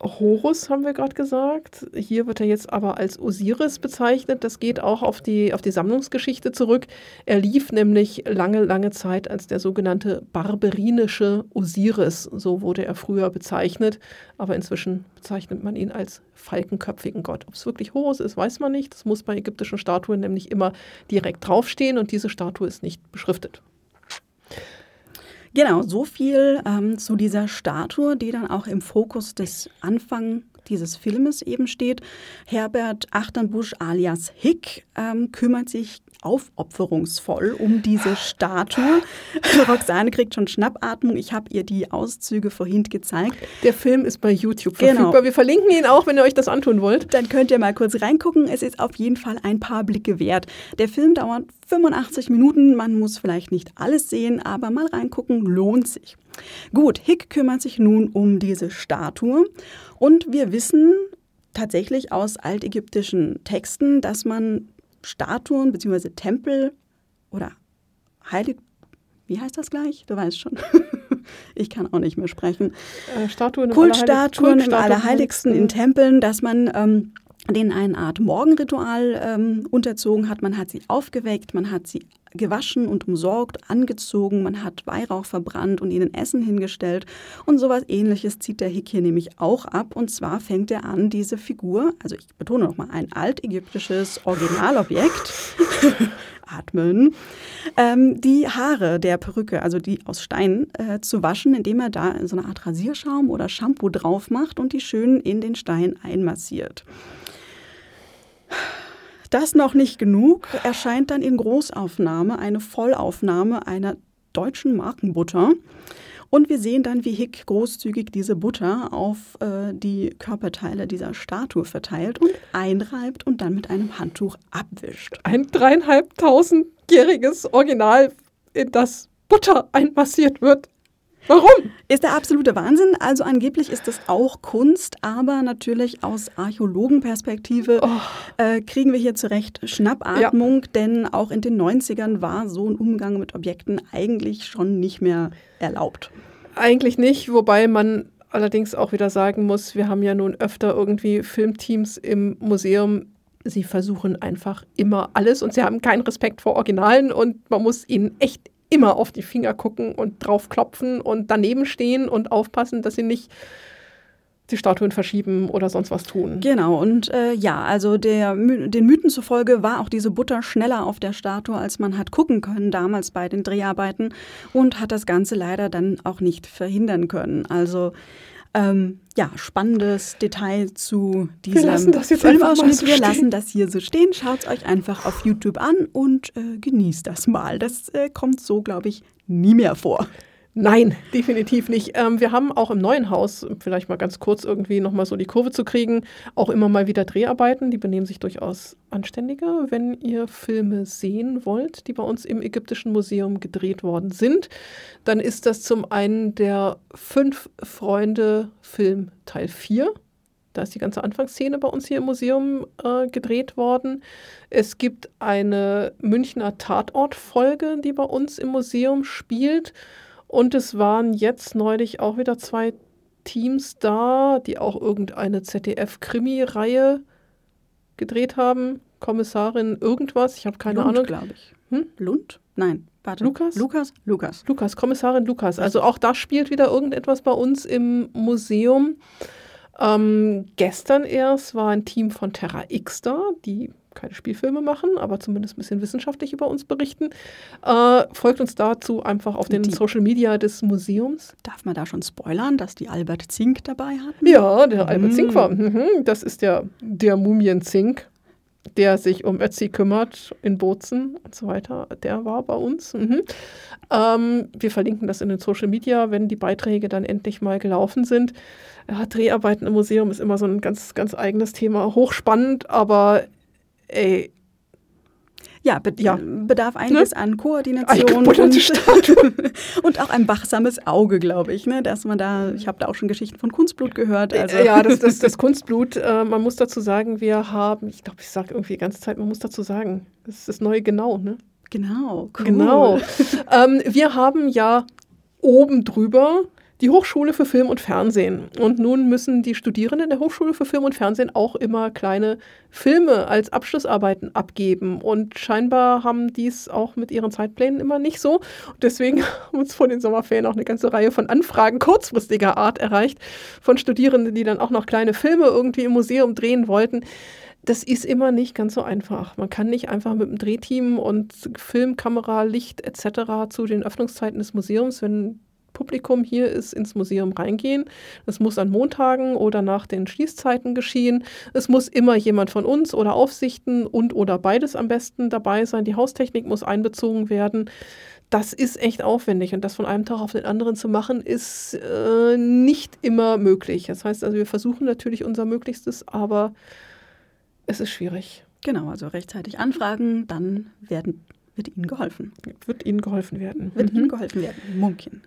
Horus haben wir gerade gesagt. Hier wird er jetzt aber als Osiris bezeichnet. Das geht auch auf die, auf die Sammlungsgeschichte zurück. Er lief nämlich lange, lange Zeit als der sogenannte barberinische Osiris. So wurde er früher bezeichnet. Aber inzwischen bezeichnet man ihn als falkenköpfigen Gott. Ob es wirklich Horus ist, weiß man nicht. Das muss bei ägyptischen Statuen nämlich immer direkt draufstehen und diese Statue ist nicht beschriftet. Genau, so viel ähm, zu dieser Statue, die dann auch im Fokus des Anfang dieses Filmes eben steht. Herbert Achternbusch alias Hick ähm, kümmert sich aufopferungsvoll um diese Statue. Roxane kriegt schon Schnappatmung. Ich habe ihr die Auszüge vorhin gezeigt. Der Film ist bei YouTube genau. verfügbar. Wir verlinken ihn auch, wenn ihr euch das antun wollt. Dann könnt ihr mal kurz reingucken. Es ist auf jeden Fall ein paar Blicke wert. Der Film dauert 85 Minuten. Man muss vielleicht nicht alles sehen, aber mal reingucken lohnt sich. Gut, Hick kümmert sich nun um diese Statue und wir wissen tatsächlich aus altägyptischen Texten, dass man Statuen bzw. Tempel oder Heilig. Wie heißt das gleich? Du weißt schon. ich kann auch nicht mehr sprechen. Äh, Statuen Kultstatuen im Allerheiligsten in Tempeln, dass man ähm, denen eine Art Morgenritual ähm, unterzogen hat. Man hat sie aufgeweckt, man hat sie gewaschen und umsorgt, angezogen, man hat Weihrauch verbrannt und ihnen Essen hingestellt. Und sowas ähnliches zieht der Hick hier nämlich auch ab. Und zwar fängt er an, diese Figur, also ich betone nochmal, ein altägyptisches Originalobjekt, atmen, ähm, die Haare der Perücke, also die aus Stein, äh, zu waschen, indem er da so eine Art Rasierschaum oder Shampoo drauf macht und die schön in den Stein einmassiert. Das noch nicht genug, erscheint dann in Großaufnahme eine Vollaufnahme einer deutschen Markenbutter. Und wir sehen dann, wie Hick großzügig diese Butter auf äh, die Körperteile dieser Statue verteilt und einreibt und dann mit einem Handtuch abwischt. Ein dreieinhalbtausendjähriges Original, in das Butter einmassiert wird. Warum? Ist der absolute Wahnsinn. Also angeblich ist das auch Kunst, aber natürlich aus Archäologenperspektive oh. äh, kriegen wir hier zurecht Schnappatmung, ja. denn auch in den 90ern war so ein Umgang mit Objekten eigentlich schon nicht mehr erlaubt. Eigentlich nicht, wobei man allerdings auch wieder sagen muss, wir haben ja nun öfter irgendwie Filmteams im Museum, sie versuchen einfach immer alles und sie haben keinen Respekt vor Originalen und man muss ihnen echt immer auf die Finger gucken und drauf klopfen und daneben stehen und aufpassen, dass sie nicht die Statuen verschieben oder sonst was tun. Genau, und äh, ja, also der, den Mythen zufolge war auch diese Butter schneller auf der Statue, als man hat gucken können damals bei den Dreharbeiten und hat das Ganze leider dann auch nicht verhindern können. Also ähm, ja, spannendes Detail zu diesem Filmausschnitt. So Wir lassen das hier so stehen. Schaut es euch einfach auf YouTube an und äh, genießt das mal. Das äh, kommt so, glaube ich, nie mehr vor. Nein, definitiv nicht. Ähm, wir haben auch im neuen Haus, vielleicht mal ganz kurz irgendwie nochmal so die Kurve zu kriegen, auch immer mal wieder Dreharbeiten. Die benehmen sich durchaus anständiger. Wenn ihr Filme sehen wollt, die bei uns im Ägyptischen Museum gedreht worden sind, dann ist das zum einen der Fünf Freunde Film Teil 4. Da ist die ganze Anfangsszene bei uns hier im Museum äh, gedreht worden. Es gibt eine Münchner Tatortfolge, die bei uns im Museum spielt. Und es waren jetzt neulich auch wieder zwei Teams da, die auch irgendeine ZDF-Krimi-Reihe gedreht haben. Kommissarin irgendwas, ich habe keine Lund, Ahnung. glaube ich. Hm? Lund? Nein, warte. Lukas? Lukas? Lukas. Lukas, Kommissarin Lukas. Also auch da spielt wieder irgendetwas bei uns im Museum. Ähm, gestern erst war ein Team von Terra X da, die keine Spielfilme machen, aber zumindest ein bisschen wissenschaftlich über uns berichten. Äh, folgt uns dazu einfach auf den die, Social Media des Museums. Darf man da schon spoilern, dass die Albert Zink dabei hatten? Ja, der mhm. Albert Zink war. Mhm, das ist der, der Mumien-Zink der sich um Ötzi kümmert in Bozen und so weiter, der war bei uns. Mhm. Ähm, wir verlinken das in den Social Media, wenn die Beiträge dann endlich mal gelaufen sind. Ja, Dreharbeiten im Museum ist immer so ein ganz, ganz eigenes Thema. Hochspannend, aber ey, ja, be ja, bedarf einiges ne? an Koordination und, und, auch ein wachsames Auge, glaube ich, ne? dass man da, ich habe da auch schon Geschichten von Kunstblut gehört. Also. Ja, das, das, das Kunstblut, äh, man muss dazu sagen, wir haben, ich glaube, ich sage irgendwie die ganze Zeit, man muss dazu sagen, das ist das neue Genau, ne? Genau, cool. Genau. ähm, wir haben ja oben drüber die Hochschule für Film und Fernsehen. Und nun müssen die Studierenden der Hochschule für Film und Fernsehen auch immer kleine Filme als Abschlussarbeiten abgeben. Und scheinbar haben dies auch mit ihren Zeitplänen immer nicht so. Und deswegen haben uns vor den Sommerferien auch eine ganze Reihe von Anfragen kurzfristiger Art erreicht von Studierenden, die dann auch noch kleine Filme irgendwie im Museum drehen wollten das ist immer nicht ganz so einfach. Man kann nicht einfach mit dem Drehteam und Filmkamera, Licht etc. zu den Öffnungszeiten des Museums, wenn Publikum hier ist, ins Museum reingehen. Das muss an Montagen oder nach den Schließzeiten geschehen. Es muss immer jemand von uns oder Aufsichten und oder beides am besten dabei sein. Die Haustechnik muss einbezogen werden. Das ist echt aufwendig und das von einem Tag auf den anderen zu machen, ist äh, nicht immer möglich. Das heißt also, wir versuchen natürlich unser Möglichstes, aber es ist schwierig. Genau, also rechtzeitig anfragen, dann werden, wird Ihnen geholfen. Wird Ihnen geholfen werden. Wird mhm. Ihnen geholfen werden. Mumkin.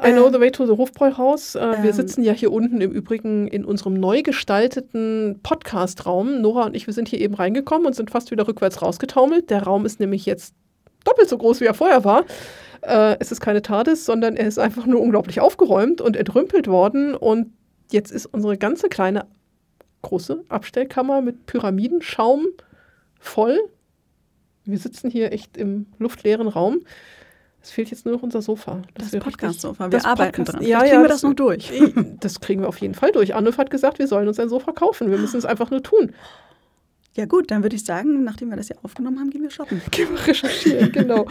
I know the way to the Hofbräuhaus. Äh, ähm, wir sitzen ja hier unten im Übrigen in unserem neu gestalteten Podcast-Raum. Nora und ich, wir sind hier eben reingekommen und sind fast wieder rückwärts rausgetaumelt. Der Raum ist nämlich jetzt doppelt so groß, wie er vorher war. Äh, es ist keine TARDIS, sondern er ist einfach nur unglaublich aufgeräumt und entrümpelt worden. Und jetzt ist unsere ganze kleine, große Abstellkammer mit Pyramidenschaum voll Wir sitzen hier echt im luftleeren Raum. Es fehlt jetzt nur noch unser Sofa. Das, wir Podcast-Sofa. Wir das arbeiten Podcast- dran. Ja, Vielleicht ja, kriegen wir das das- noch durch. Das kriegen wir auf jeden Fall durch. Arnulf hat gesagt, wir sollen uns ein Sofa kaufen. Wir müssen es einfach nur tun. Ja gut, dann würde ich sagen, nachdem wir das hier aufgenommen haben, gehen wir shoppen. Gehen wir recherchieren, genau.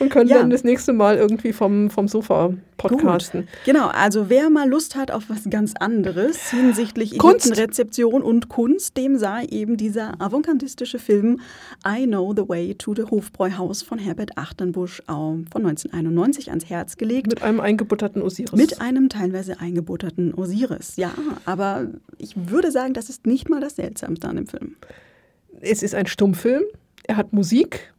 Und können Ja. dann das nächste Mal irgendwie vom, vom Sofa podcasten. Genau, also wer mal Lust hat auf was ganz anderes hinsichtlich Kunst. Ägyptenrezeption und Kunst, dem sei eben dieser avantgardistische Film I Know the Way to the Hofbräuhaus von Herbert Achterbusch ähm, von 1991 ans Herz gelegt. Mit einem eingebutterten Osiris. Mit einem teilweise eingebutterten Osiris. Ja, aber ich würde sagen, das ist nicht mal das Seltsamste an dem Film. Es ist ein Stummfilm. Er hat Musik.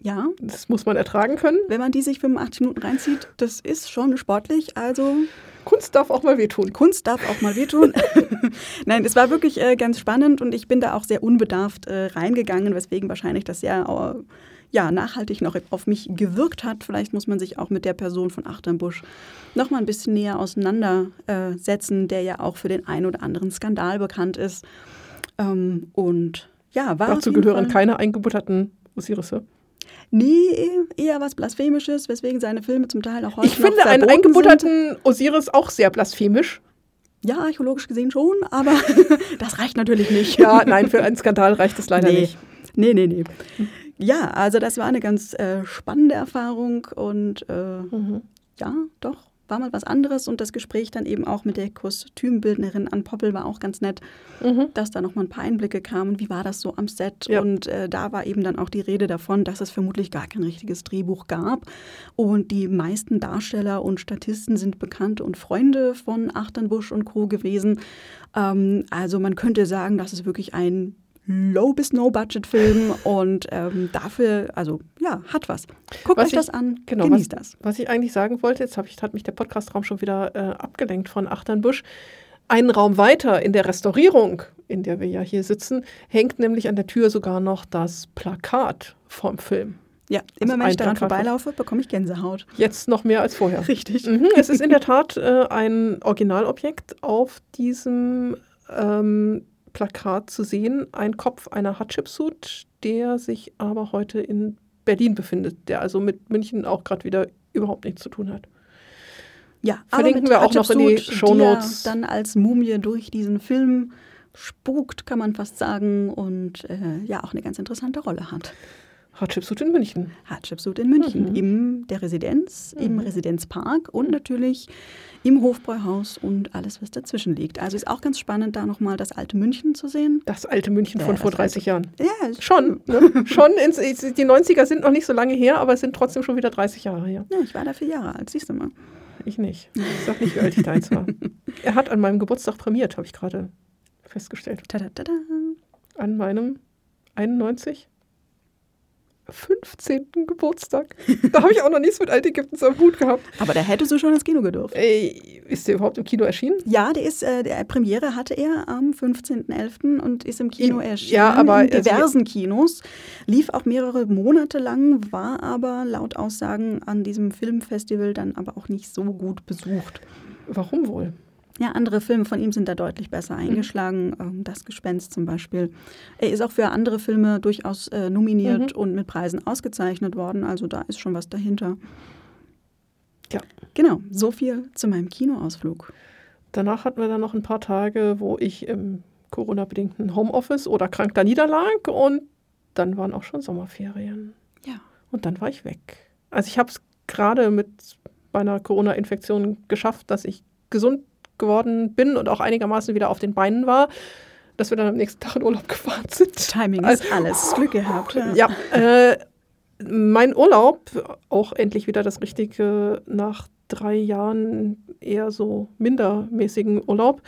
Ja, Das muss man ertragen können. wenn man die sich 85 Minuten reinzieht, das ist schon sportlich. Also Kunst darf auch mal wehtun. Kunst darf auch mal wehtun. Nein, es war wirklich äh, ganz spannend und ich bin da auch sehr unbedarft äh, reingegangen, weswegen wahrscheinlich das sehr äh, ja, nachhaltig noch auf mich gewirkt hat. Vielleicht muss man sich auch mit der Person von Achternbusch noch mal ein bisschen näher auseinandersetzen, der ja auch für den ein oder anderen Skandal bekannt ist. Ähm, und ja, war Dazu gehören Fall- keine eingebutterten Osirisse. Nee, eher was Blasphemisches, weswegen seine Filme zum Teil auch heute Ich finde einen verboten sind. eingebutterten Osiris auch sehr blasphemisch. Ja, archäologisch gesehen schon, aber das reicht natürlich nicht. Ja, nein, für einen Skandal reicht es leider nee. nicht. Nee, nee, nee. Ja, also das war eine ganz äh, spannende Erfahrung und äh, Mhm. ja, doch, war mal was anderes und das Gespräch dann eben auch mit der Kostümbildnerin Ann Poppel war auch ganz nett, Mhm. dass da nochmal ein paar Einblicke kamen, wie war das so am Set Ja. und äh, da war eben dann auch die Rede davon, dass es vermutlich gar kein richtiges Drehbuch gab und die meisten Darsteller und Statisten sind Bekannte und Freunde von Achternbusch und Co. gewesen. Ähm, also man könnte sagen, das ist wirklich ein Low- bis No-Budget-Film und ähm, dafür, also ja, hat was. Guckt Was euch ich- das an, Genau, genießt was, das. was ich eigentlich sagen wollte, jetzt ich, hat mich der Podcastraum schon wieder äh, abgelenkt von Achternbusch. Einen Raum weiter in der Restaurierung, in der wir ja hier sitzen, hängt nämlich an der Tür sogar noch das Plakat vom Film. Ja, immer Also wenn ich daran vorbeilaufe, bekomme ich Gänsehaut. Jetzt noch mehr als vorher. Richtig. Mhm, es ist in der Tat äh, ein Originalobjekt auf diesem ähm, Plakat zu sehen. Ein Kopf einer Hatschepsut, der sich aber heute in Berlin befindet, der also mit München auch gerade wieder überhaupt nichts zu tun hat. Ja, Verlinken wir auch noch in die Shownotes. Die dann als Mumie durch diesen Film spukt, kann man fast sagen, und äh, ja auch eine ganz interessante Rolle hat. Hatschepsut in München. Hatschepsut in München, Mhm. in der Residenz, im Residenzpark und natürlich im Hofbräuhaus und alles, was dazwischen liegt. Also ist auch ganz spannend, da nochmal das alte München zu sehen. Das alte München Ja, von vor alte- 30 Jahren. Ja, Schon, ne? schon ins, die 90er sind noch nicht so lange her, aber es sind trotzdem schon wieder 30 Jahre her. ja, ich war da vier Jahre alt, siehst du mal. Ich nicht. Ich sag nicht, wie alt ich da jetzt war. Er hat an meinem Geburtstag prämiert, habe ich gerade festgestellt. Tada, tada. An meinem 91? 15. Geburtstag. Da habe ich auch noch nichts mit Altägypten am Hut gehabt. Aber da hättest du schon ins Kino gedurft. Ey, ist der überhaupt im Kino erschienen? Ja, der ist, äh, der Premiere hatte er am 15.11. und ist im Kino I- erschienen. ja, aber in also- diversen Kinos. Lief auch mehrere Monate lang, war aber laut Aussagen an diesem Filmfestival dann aber auch nicht so gut besucht. Warum wohl? Ja, andere Filme von ihm sind da deutlich besser eingeschlagen. Ähm, Das Gespenst zum Beispiel. Er ist auch für andere Filme durchaus äh, nominiert Mhm. und mit Preisen ausgezeichnet worden. Also da ist schon was dahinter. Ja. Genau, so viel zu meinem Kinoausflug. Danach hatten wir dann noch ein paar Tage, wo ich im Corona-bedingten Homeoffice oder krank da niederlag und dann waren auch schon Sommerferien. Ja. Und dann war ich weg. Also ich habe es gerade mit meiner Corona-Infektion geschafft, dass ich gesund geworden bin und auch einigermaßen wieder auf den Beinen war, dass wir dann am nächsten Tag in Urlaub gefahren sind. Timing Also- ist alles. Glück gehabt. Ja, äh, mein Urlaub, auch endlich wieder das Richtige nach drei Jahren eher so mindermäßigen Urlaub,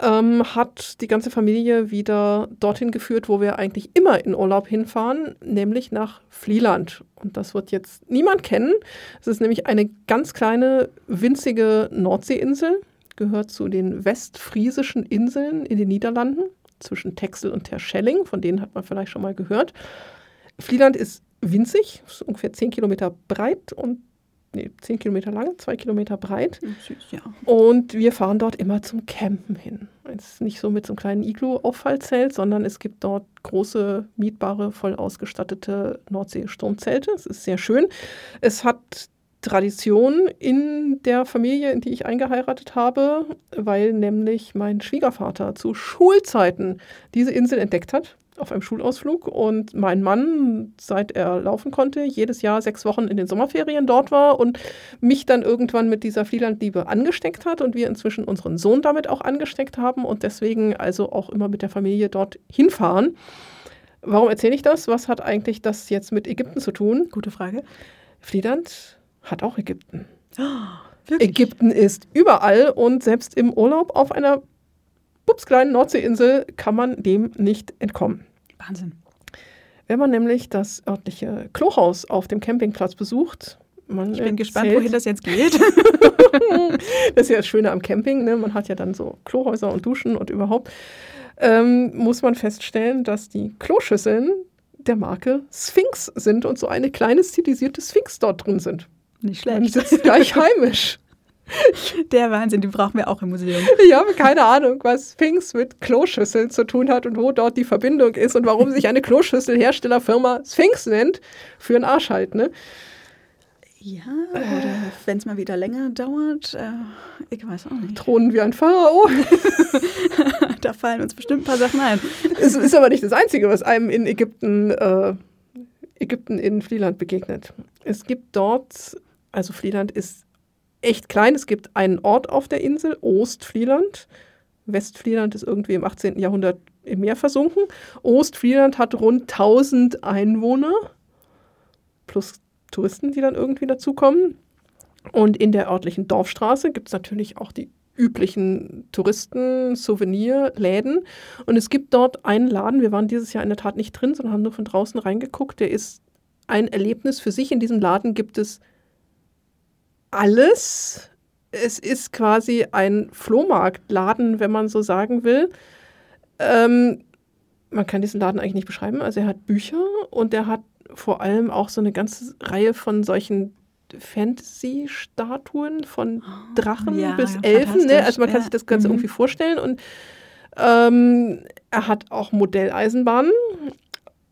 ähm, hat die ganze Familie wieder dorthin geführt, wo wir eigentlich immer in Urlaub hinfahren, nämlich nach Flieland. Und das wird jetzt niemand kennen. Es ist nämlich eine ganz kleine, winzige Nordseeinsel, gehört zu den westfriesischen Inseln in den Niederlanden, zwischen Texel und Terschelling, von denen hat man vielleicht schon mal gehört. Flieland ist winzig, ist ungefähr 10 Kilometer breit und nee, 10 Kilometer lang, 2 Kilometer breit. Süß, ja. Und wir fahren dort immer zum Campen hin. Es ist nicht so mit so einem kleinen Iglu-Auffallzelt, sondern es gibt dort große, mietbare, voll ausgestattete Nordsee-Sturmzelte. Es ist sehr schön. Es hat Tradition in der Familie, in die ich eingeheiratet habe, weil nämlich mein Schwiegervater zu Schulzeiten diese Insel entdeckt hat auf einem Schulausflug und mein Mann, seit er laufen konnte, jedes Jahr sechs Wochen in den Sommerferien dort war und mich dann irgendwann mit dieser Flielandliebe angesteckt hat und wir inzwischen unseren Sohn damit auch angesteckt haben und deswegen also auch immer mit der Familie dort hinfahren. Warum erzähle ich das? Was hat eigentlich das jetzt mit Ägypten zu tun? Gute Frage. Flieland hat auch Ägypten. Oh, Ägypten ist überall und selbst im Urlaub auf einer bubskleinen Nordseeinsel kann man dem nicht entkommen. Wahnsinn. Wenn man nämlich das örtliche Klohaus auf dem Campingplatz besucht, man Ich bin gespannt, wohin das jetzt geht. das ist ja das Schöne am Camping, ne? man hat ja dann so Klohäuser und Duschen und überhaupt, ähm, muss man feststellen, dass die Kloschüsseln der Marke Sphinx sind und so eine kleine stilisierte Sphinx dort drin sind. Nicht schlecht. sitzt gleich heimisch. Der Wahnsinn, die brauchen wir auch im Museum. Ich habe keine Ahnung, was Sphinx mit Kloschüsseln zu tun hat und wo dort die Verbindung ist und warum sich eine Kloschüsselherstellerfirma Sphinx nennt. Für einen Arsch halt, ne? Ja, oder wenn es mal wieder länger dauert, äh, ich weiß auch nicht. Thronen wie ein Pharao. Da fallen uns bestimmt ein paar Sachen ein. Es ist aber nicht das Einzige, was einem in Ägypten, äh, Ägypten in Flieland begegnet. Es gibt dort, also Flieland ist echt klein, es gibt einen Ort auf der Insel, Ostflieland. Westflieland ist irgendwie im 18. Jahrhundert im Meer versunken. Ostflieland hat rund 1000 Einwohner, plus Touristen, die dann irgendwie dazukommen. Und in der örtlichen Dorfstraße gibt es natürlich auch die üblichen Touristen-Souvenirläden. Und es gibt dort einen Laden, wir waren dieses Jahr in der Tat nicht drin, sondern haben nur von draußen reingeguckt, der ist ein Erlebnis für sich. In diesem Laden gibt es alles. Es ist quasi ein Flohmarktladen, wenn man so sagen will. Ähm, man kann diesen Laden eigentlich nicht beschreiben. Also er hat Bücher und er hat vor allem auch so eine ganze Reihe von solchen Fantasy-Statuen von Drachen Ja, bis Elfen. Ne? Also man kann Ja. sich das Ganze Mhm. irgendwie vorstellen. Und ähm, er hat auch Modelleisenbahnen.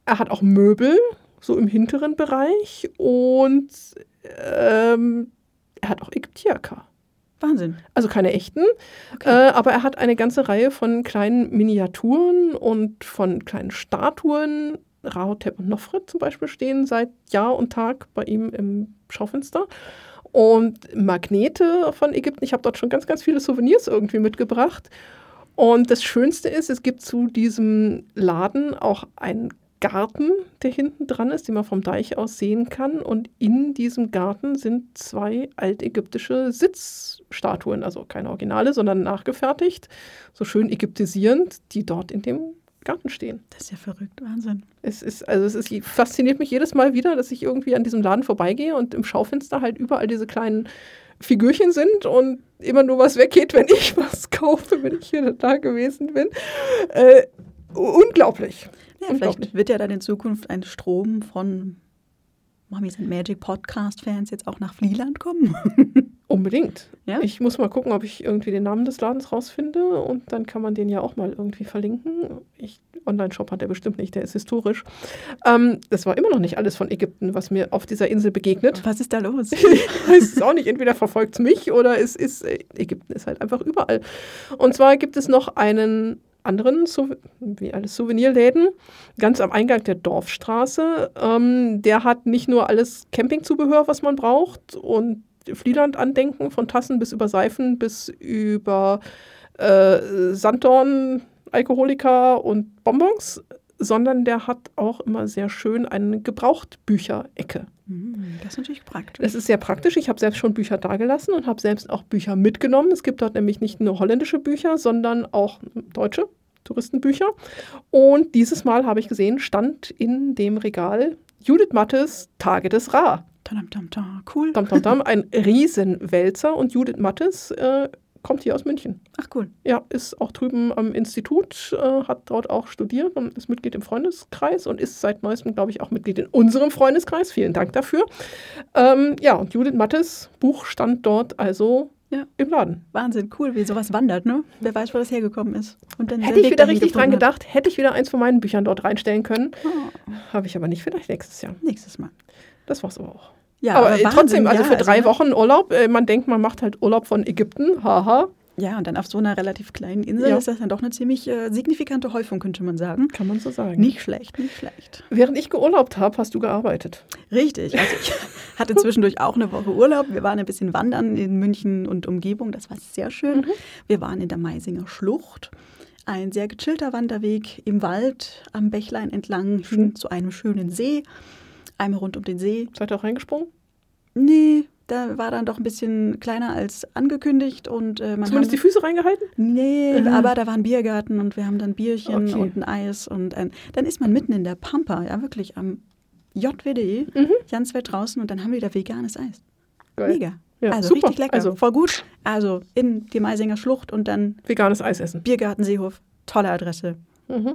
Er hat auch Möbel, so im hinteren Bereich. Und ähm, er hat auch Ägyptiaker. Wahnsinn. Also keine echten, Okay. äh, aber er hat eine ganze Reihe von kleinen Miniaturen und von kleinen Statuen. Rahotep und Nofret zum Beispiel stehen seit Jahr und Tag bei ihm im Schaufenster. Und Magnete von Ägypten. Ich habe dort schon ganz, ganz viele Souvenirs irgendwie mitgebracht. Und das Schönste ist, es gibt zu diesem Laden auch einen Garten, der hinten dran ist, den man vom Deich aus sehen kann. Und in diesem Garten sind zwei altägyptische Sitzstatuen, also keine Originale, sondern nachgefertigt, so schön ägyptisierend, die dort in dem Garten stehen. Das ist ja verrückt. Wahnsinn. Es ist, also es ist, fasziniert mich jedes Mal wieder, dass ich irgendwie an diesem Laden vorbeigehe und im Schaufenster halt überall diese kleinen Figürchen sind und immer nur was weggeht, wenn ich was kaufe, wenn ich hier da gewesen bin. Äh, unglaublich. Ja, vielleicht wird ja dann in Zukunft ein Strom von Mommies and Magic Podcast-Fans jetzt auch nach Flieland kommen. Unbedingt. Ja? Ich muss mal gucken, ob ich irgendwie den Namen des Ladens rausfinde und dann kann man den ja auch mal irgendwie verlinken. Ich, Online-Shop hat er bestimmt nicht, der ist historisch. Ähm, das war immer noch nicht alles von Ägypten, was mir auf dieser Insel begegnet. Was ist da los? ich weiß es auch nicht. Entweder verfolgt es mich oder es ist, äh, Ägypten ist halt einfach überall. Und zwar gibt es noch einen anderen, wie alle Souvenirläden, ganz am Eingang der Dorfstraße. Ähm, der hat nicht nur alles Campingzubehör, was man braucht und Flieland-Andenken von Tassen bis über Seifen bis über äh, Sanddorn, Alkoholika und Bonbons, sondern der hat auch immer sehr schön eine Gebrauchtbücherecke. Hm, Das ist natürlich praktisch. Das ist sehr praktisch. Ich habe selbst schon Bücher dagelassen und habe selbst auch Bücher mitgenommen. Es gibt dort nämlich nicht nur holländische Bücher, sondern auch deutsche Touristenbücher. Und dieses Mal habe ich gesehen, stand in dem Regal Judith Mattes Tage des Ra. Tam, tam, tam. Cool. Dam, dam, dam, ein Riesenwälzer. Und Judith Mattes äh, kommt hier aus München. Ach cool. Ja, ist auch drüben am Institut, äh, hat dort auch studiert und ist Mitglied im Freundeskreis und ist seit neuestem, glaube ich, auch Mitglied in unserem Freundeskreis. Vielen Dank dafür. Ähm, ja, und Judith Mattes Buch stand dort also ja. im Laden. Wahnsinn, cool, wie sowas wandert, ne? Wer weiß, wo das hergekommen ist. Und dann hätte ich wieder richtig dran gedacht, hätte ich wieder eins von meinen Büchern dort reinstellen können. Oh. Habe ich aber nicht, vielleicht nächstes Jahr. Nächstes Mal. Das war's aber auch. Ja, aber, aber trotzdem, also für drei also, Wochen Urlaub, äh, man denkt, man macht halt Urlaub von Ägypten, haha. Ja, und dann auf so einer relativ kleinen Insel ja. ist das dann doch eine ziemlich äh, signifikante Häufung, könnte man sagen. Kann man so sagen. Nicht schlecht, nicht schlecht. Während ich geurlaubt habe, hast du gearbeitet. Richtig. Also ich hatte zwischendurch auch eine Woche Urlaub. Wir waren ein bisschen wandern in München und Umgebung. Das war sehr schön. Mhm. Wir waren in der Meisinger Schlucht. Ein sehr gechillter Wanderweg im Wald, am Bächlein entlang mhm. zu einem schönen See. Einmal rund um den See. Seid ihr auch reingesprungen? Nee, da war dann doch ein bisschen kleiner als angekündigt. Und, äh, man Zumindest die Füße reingehalten? Nee, mhm. aber da war ein Biergarten und wir haben dann Bierchen okay. und ein Eis. Und ein, dann ist man mitten in der Pampa, ja wirklich am JWD, mhm. ganz weit draußen und dann haben wir da veganes Eis. Geil. Mega. Ja, also super. richtig lecker, also voll gut. Also in die Meisinger Schlucht und dann veganes Eis essen. Biergarten Seehof, tolle Adresse. Mhm.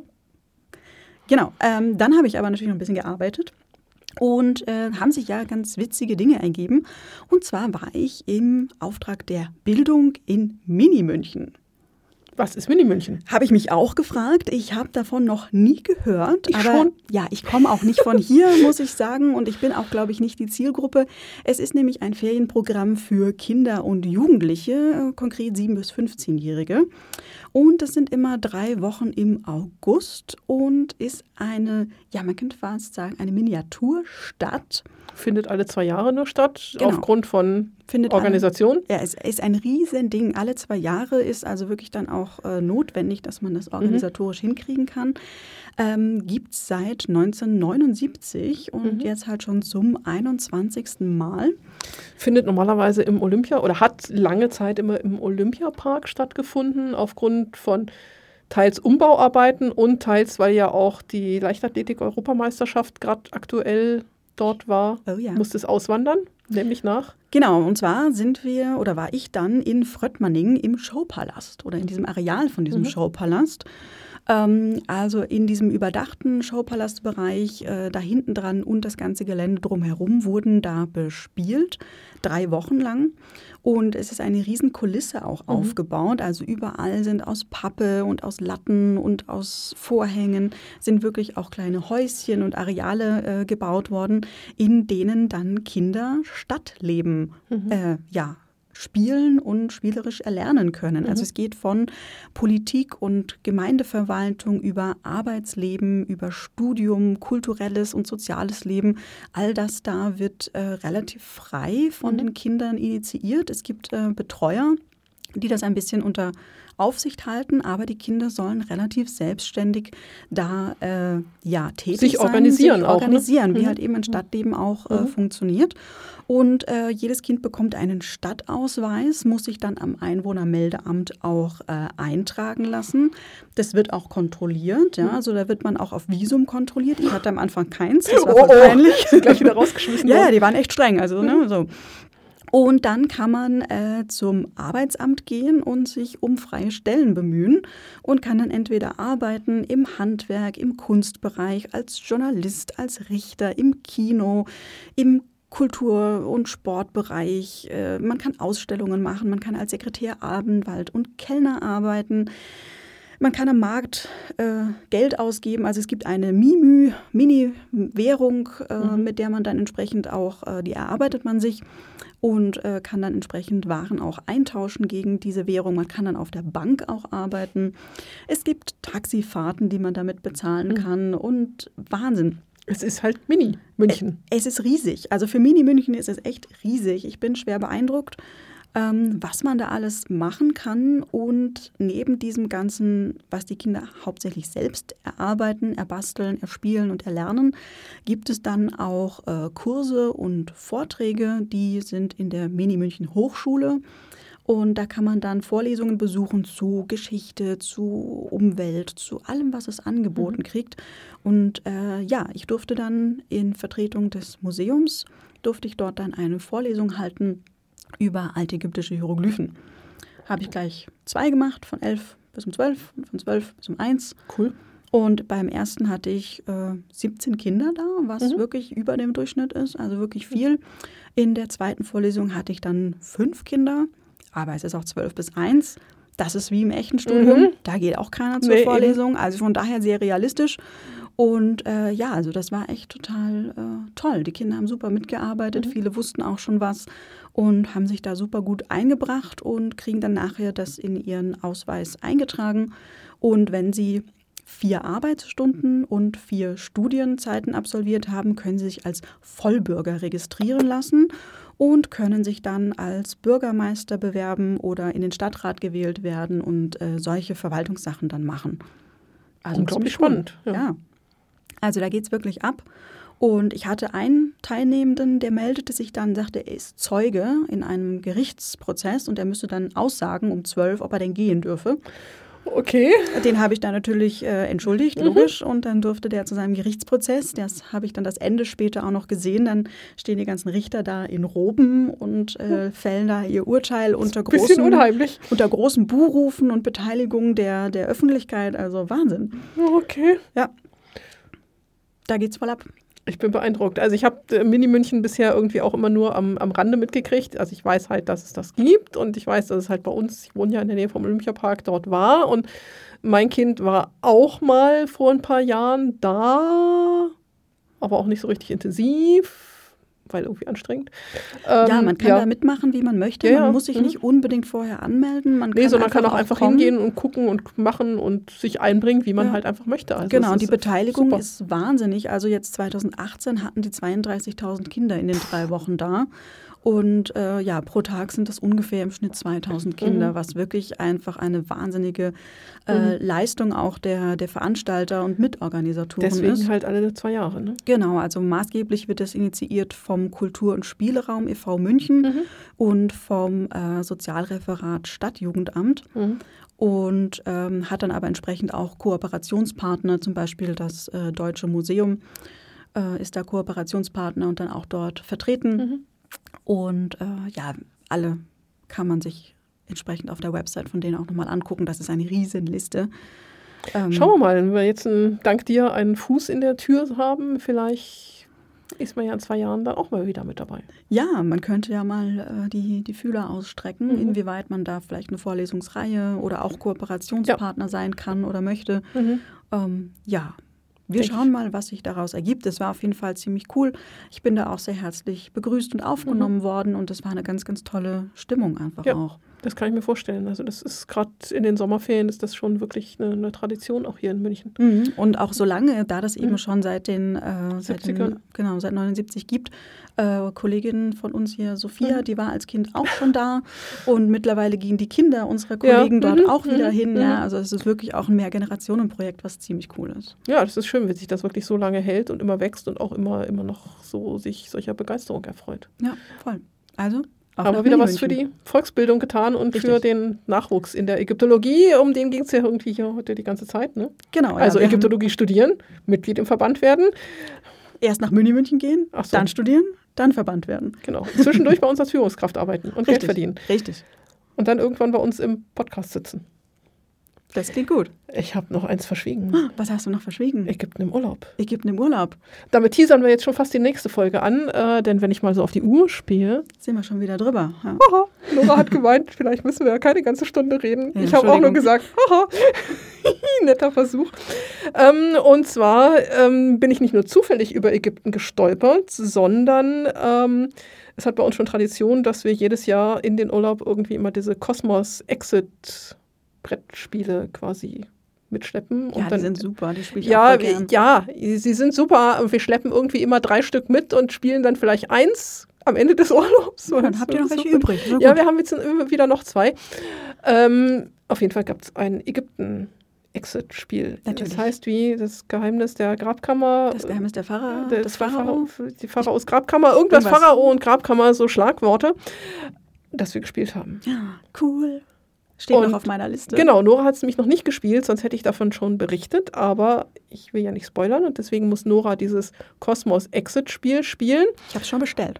Genau. Ähm, dann habe ich aber natürlich noch ein bisschen gearbeitet und äh, haben sich ja ganz witzige Dinge ergeben. Und zwar war ich im Auftrag der Bildung in Mini-München. Was ist Mini-München? Habe ich mich auch gefragt. Ich habe davon noch nie gehört. Ich aber schon. ja, ich komme auch nicht von hier, muss ich sagen. Und ich bin auch, glaube ich, nicht die Zielgruppe. Es ist nämlich ein Ferienprogramm für Kinder und Jugendliche, konkret 7- bis 15-Jährige. Und das sind immer drei Wochen im August und ist eine, ja, man könnte fast sagen, eine Miniaturstadt. Findet alle zwei Jahre nur statt, genau. aufgrund von Findet Organisation? Alle, ja, es ist ein Riesending. Alle zwei Jahre ist also wirklich dann auch äh, notwendig, dass man das mhm. organisatorisch mhm. hinkriegen kann. Ähm, Gibt es seit 1979 und mhm. jetzt halt schon zum 21. Mal. Findet normalerweise im Olympia oder hat lange Zeit immer im Olympiapark stattgefunden, aufgrund von teils Umbauarbeiten und teils, weil ja auch die Leichtathletik-Europameisterschaft gerade aktuell dort war, oh ja. musste es auswandern, nämlich nach. Genau, und zwar sind wir oder war ich dann in Fröttmanning im Showpalast oder in diesem Areal von diesem mhm. Showpalast. Ähm, also in diesem überdachten Showpalastbereich, äh, da hinten dran und das ganze Gelände drumherum wurden da bespielt, drei Wochen lang. Und es ist eine riesen Kulisse auch mhm. aufgebaut. Also überall sind aus Pappe und aus Latten und aus Vorhängen sind wirklich auch kleine Häuschen und Areale äh, gebaut worden, in denen dann Kinder Stadtleben mhm. äh, ja, spielen und spielerisch erlernen können. Also mhm. Also es geht von Politik und Gemeindeverwaltung über Arbeitsleben, über Studium, kulturelles und soziales Leben. All das da wird äh, relativ frei von mhm. den Kindern initiiert. Es gibt äh, Betreuer, die das ein bisschen unter Aufsicht halten, aber die Kinder sollen relativ selbstständig da äh, ja tätig sich sein, organisieren, sich organisieren, auch, ne? wie mhm. halt eben ein Stadtleben auch äh, mhm. funktioniert. Und äh, jedes Kind bekommt einen Stadtausweis, muss sich dann am Einwohnermeldeamt auch äh, eintragen lassen. Das wird auch kontrolliert, ja, mhm. also da wird man auch auf Visum kontrolliert. Ich hatte am Anfang keins, das war oh, oh. peinlich. Gleich wieder rausgeschmissen. ja, ja, die waren echt streng, also ne, so. Und dann kann man äh, zum Arbeitsamt gehen und sich um freie Stellen bemühen und kann dann entweder arbeiten im Handwerk, im Kunstbereich, als Journalist, als Richter, im Kino, im Kultur- und Sportbereich. Äh, man kann Ausstellungen machen, man kann als Sekretär Abendwald und Kellner arbeiten. Man kann am Markt äh, Geld ausgeben. Also es gibt eine Mimü, Mini-Währung, äh, mhm. mit der man dann entsprechend auch, äh, die erarbeitet man sich und äh, kann dann entsprechend Waren auch eintauschen gegen diese Währung. Man kann dann auf der Bank auch arbeiten. Es gibt Taxifahrten, die man damit bezahlen mhm. kann und Wahnsinn. Es ist halt Mini München. Es ist riesig. Also für Mini München ist es echt riesig. Ich bin schwer beeindruckt ähm, was man da alles machen kann. Und neben diesem Ganzen, was die Kinder hauptsächlich selbst erarbeiten, erbasteln, erspielen und erlernen, gibt es dann auch äh, Kurse und Vorträge, die sind in der Mini München Hochschule. Und da kann man dann Vorlesungen besuchen zu Geschichte, zu Umwelt, zu allem, was es angeboten mhm. kriegt. Und äh, ja, ich durfte dann in Vertretung des Museums, durfte ich dort dann eine Vorlesung halten über altägyptische Hieroglyphen. habe ich gleich zwei gemacht, von elf bis um zwölf und von zwölf bis um eins. Cool. Und beim ersten hatte ich äh, 17 Kinder da, was Mhm. wirklich über dem Durchschnitt ist, also wirklich viel. In der zweiten Vorlesung hatte ich dann fünf Kinder, aber es ist auch zwölf bis eins. Das ist wie im echten Studium. Mhm. Da geht auch keiner zur Nee, eben. Vorlesung. Also von daher sehr realistisch. Und äh, ja, also das war echt total äh, toll. Die Kinder haben super mitgearbeitet. Mhm. Viele wussten auch schon was und haben sich da super gut eingebracht und kriegen dann nachher das in ihren Ausweis eingetragen. Und wenn sie vier Arbeitsstunden und vier Studienzeiten absolviert haben, können sie sich als Vollbürger registrieren lassen und können sich dann als Bürgermeister bewerben oder in den Stadtrat gewählt werden und äh, solche Verwaltungssachen dann machen. Also Unglaublich spannend, ja. Ja. Also da geht es wirklich ab. Und ich hatte einen Teilnehmenden, der meldete sich dann, sagte, er ist Zeuge in einem Gerichtsprozess und er müsste dann aussagen um zwölf, ob er denn gehen dürfe. Okay. Den habe ich dann natürlich äh, entschuldigt, Mhm. logisch. Und dann durfte der zu seinem Gerichtsprozess. Das habe ich dann das Ende später auch noch gesehen. Dann stehen die ganzen Richter da in Roben und äh, fällen da ihr Urteil unter großen, unheimlich. unter großen Buhrufen und Beteiligung der, der Öffentlichkeit. Also Wahnsinn. Okay. Ja. Da geht's voll ab. Ich bin beeindruckt. Also ich habe äh, Mini-München bisher irgendwie auch immer nur am, am Rande mitgekriegt. Also ich weiß halt, dass es das gibt und ich weiß, dass es halt bei uns, ich wohne ja in der Nähe vom Olympiapark, dort war. Und mein Kind war auch mal vor ein paar Jahren da, aber auch nicht so richtig intensiv, weil irgendwie anstrengend. ja, Ähm, man kann da mitmachen, wie man möchte. Ja, ja. Man muss sich Mhm. nicht unbedingt vorher anmelden. Man Nee, sondern kann auch einfach kommen. hingehen und gucken und machen und sich einbringen, wie man Ja. halt einfach möchte. Also genau, und die Beteiligung super. ist wahnsinnig. Also jetzt 2018 hatten die 32.000 Kinder in den drei Wochen da. Und äh, ja, pro Tag sind das ungefähr im Schnitt 2000 Kinder, Mhm. was wirklich einfach eine wahnsinnige äh, Leistung auch der, der Veranstalter und Mitorganisatoren Deswegen ist. halt alle zwei Jahre. Ne? Genau, also maßgeblich wird das initiiert vom Kultur- und Spieleraum e.V. München Mhm. und vom äh, Sozialreferat Stadtjugendamt Mhm. und ähm, hat dann aber entsprechend auch Kooperationspartner, zum Beispiel das äh, Deutsche Museum äh, ist da Kooperationspartner und dann auch dort vertreten. Mhm. Und äh, ja, alle kann man sich entsprechend auf der Website von denen auch nochmal angucken. Das ist eine Riesenliste. Ähm, Schauen wir mal, wenn wir jetzt ein, dank dir einen Fuß in der Tür haben, vielleicht ist man ja in zwei Jahren dann auch mal wieder mit dabei. Ja, man könnte ja mal äh, die, die Fühler ausstrecken, Mhm. inwieweit man da vielleicht eine Vorlesungsreihe oder auch Kooperationspartner sein kann oder möchte. Ähm, ja, wir schauen mal, was sich daraus ergibt. Es war auf jeden Fall ziemlich cool. Ich bin da auch sehr herzlich begrüßt und aufgenommen worden und es war eine ganz, ganz tolle Stimmung einfach Ja. auch. Das kann ich mir vorstellen. Also das ist gerade in den Sommerferien ist das schon wirklich eine, eine Tradition auch hier in München. Mhm. Und auch so lange, da das eben Mhm. schon seit den, äh, seit 70ern. den genau, seit 79 gibt, äh, Kollegin von uns hier, Sophia, Mhm. die war als Kind auch schon da und mittlerweile gehen die Kinder unserer Kollegen dort mhm, auch wieder mhm, hin. mhm. Ja, also es ist wirklich auch ein Mehrgenerationenprojekt, was ziemlich cool ist. Ja, das ist schön, wenn sich das wirklich so lange hält und immer wächst und auch immer, immer noch so sich solcher Begeisterung erfreut. Ja, voll. Also, Aber nach wieder was für die Volksbildung getan und für Richtig. den Nachwuchs in der Ägyptologie. Um den ging es ja irgendwie hier heute die ganze Zeit. Ne? Genau, also ja, wir haben Ägyptologie studieren, Mitglied im Verband werden. erst nach München gehen, so. dann studieren, dann Verband werden. Genau. Zwischendurch bei uns als Führungskraft arbeiten und Geld verdienen. Richtig. Und dann irgendwann bei uns im Podcast sitzen. Das klingt gut. Ich habe noch eins verschwiegen. Was hast du noch verschwiegen? Ägypten im Urlaub. Ägypten im Urlaub. Damit teasern wir jetzt schon fast die nächste Folge an, äh, denn wenn ich mal so auf die Uhr spiele, Sind wir schon wieder drüber. Ja. haha, Nora hat gemeint, vielleicht müssen wir ja keine ganze Stunde reden. Ja, ich habe auch nur gesagt, haha, netter Versuch. Ähm, und zwar ähm, bin ich nicht nur zufällig über Ägypten gestolpert, sondern ähm, es hat bei uns schon Tradition, dass wir jedes Jahr in den Urlaub irgendwie immer diese Cosmos-Exit-Brettspiele quasi mitschleppen. Ja, und die dann, sind super, die spiele ich ja, auch gern. ja, sie sind super. und Wir schleppen irgendwie immer drei Stück mit und spielen dann vielleicht eins am Ende des Urlaubs. Ja, dann habt ihr noch welche übrig. Na Ja, wir haben jetzt wieder noch zwei. Ähm, auf jeden Fall gab es ein Ägypten-Exit-Spiel. Natürlich. Das heißt wie das Geheimnis der Grabkammer. Das Geheimnis der Pharao, Der- des Pharao. Die Pharaos Grabkammer. Irgendwas, Irgendwas. Pharao und Grabkammer, so Schlagworte, das wir gespielt haben. Ja, cool. Steht Und- noch auf meiner Liste. Genau, Nora hat es nämlich noch nicht gespielt, sonst hätte ich davon schon berichtet, aber ich will ja nicht spoilern und deswegen muss Nora dieses Cosmos Exit Spiel spielen. Ich habe es schon bestellt.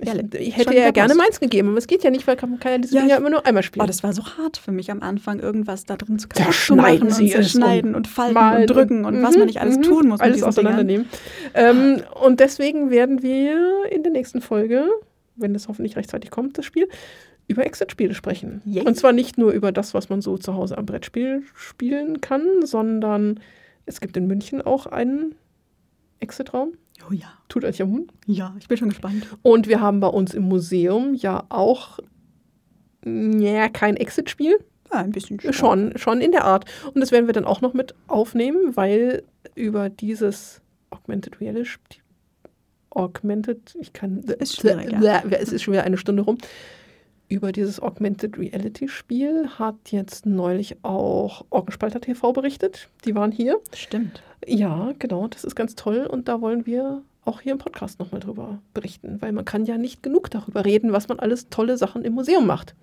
Ich, Ja, ich schon hätte ja gerne meins gegeben, aber es geht ja nicht, weil man kann ja diese Ja, Dinge ja ich- immer nur einmal spielen. Oh, das war so hart für mich am Anfang, irgendwas da drin zu kaputt Zerschneiden machen sie und zerschneiden und falten Malen und drücken und, was Mhm, man nicht alles mhm, tun muss Alles auseinandernehmen. Ähm, und deswegen werden wir in der nächsten Folge, wenn es hoffentlich rechtzeitig kommt, das Spiel, über Exit-Spiele sprechen. Yay. Und zwar nicht nur über das, was man so zu Hause am Brettspiel spielen kann, sondern es gibt in München auch einen Exit-Raum. Oh ja, Tut euch am Mund. ja, ich bin schon gespannt. Und wir haben bei uns im Museum ja auch ja, kein Exit-Spiel. Ja, ein bisschen Schon, schon in der Art. Und das werden wir dann auch noch mit aufnehmen, weil über dieses Augmented Reality, Augmented, ich kann, Ist schwierig, ja. es ist schon wieder eine Stunde rum. Über dieses Augmented Reality Spiel hat jetzt neulich auch Orgenspalter TV berichtet. Die waren hier. Stimmt. Ja, genau, das ist ganz toll und da wollen wir auch hier im Podcast nochmal drüber berichten, weil man kann ja nicht genug darüber reden, was man alles tolle Sachen im Museum macht.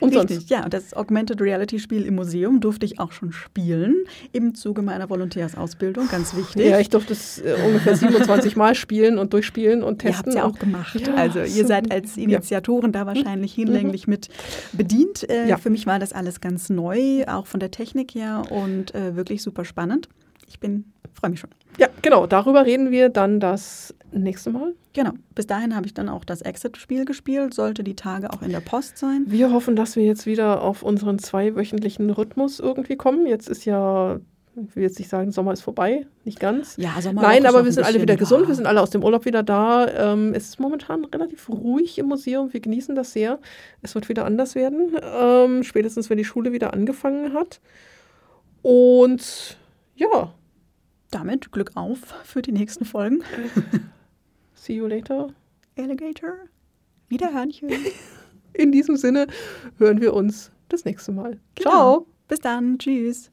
Und Richtig, sonst. ja. Das Augmented Reality Spiel im Museum durfte ich auch schon spielen, im Zuge meiner Volontärsausbildung, ganz wichtig. Ja, ich durfte es äh, ungefähr 27 Mal spielen und durchspielen und Ihr testen. habt es ja auch gemacht. Ja, also ihr seid als ja. Initiatoren da wahrscheinlich hinlänglich mit bedient. Äh, Ja. Für mich war das alles ganz neu, auch von der Technik her und äh, wirklich super spannend. Ich bin, freue mich schon. Ja, genau, darüber reden wir dann das nächste Mal. Genau. Bis dahin habe ich dann auch das Exit-Spiel gespielt, sollte die Tage auch in der Post sein. Wir hoffen, dass wir jetzt wieder auf unseren zweiwöchentlichen Rhythmus irgendwie kommen. Jetzt ist ja, ich will jetzt nicht sagen, Sommer ist vorbei, nicht ganz. Ja, Sommerwoche Nein, aber wir sind alle wieder gesund, wir sind alle aus dem Urlaub wieder da. Ähm, es ist momentan relativ ruhig im Museum, wir genießen das sehr. Es wird wieder anders werden, ähm, spätestens wenn die Schule wieder angefangen hat. Und ja, Damit Glück auf für die nächsten Folgen. see you later. Alligator. Wiederhörnchen. In diesem Sinne hören wir uns das nächste Mal. Genau. Ciao. Bis dann. Tschüss.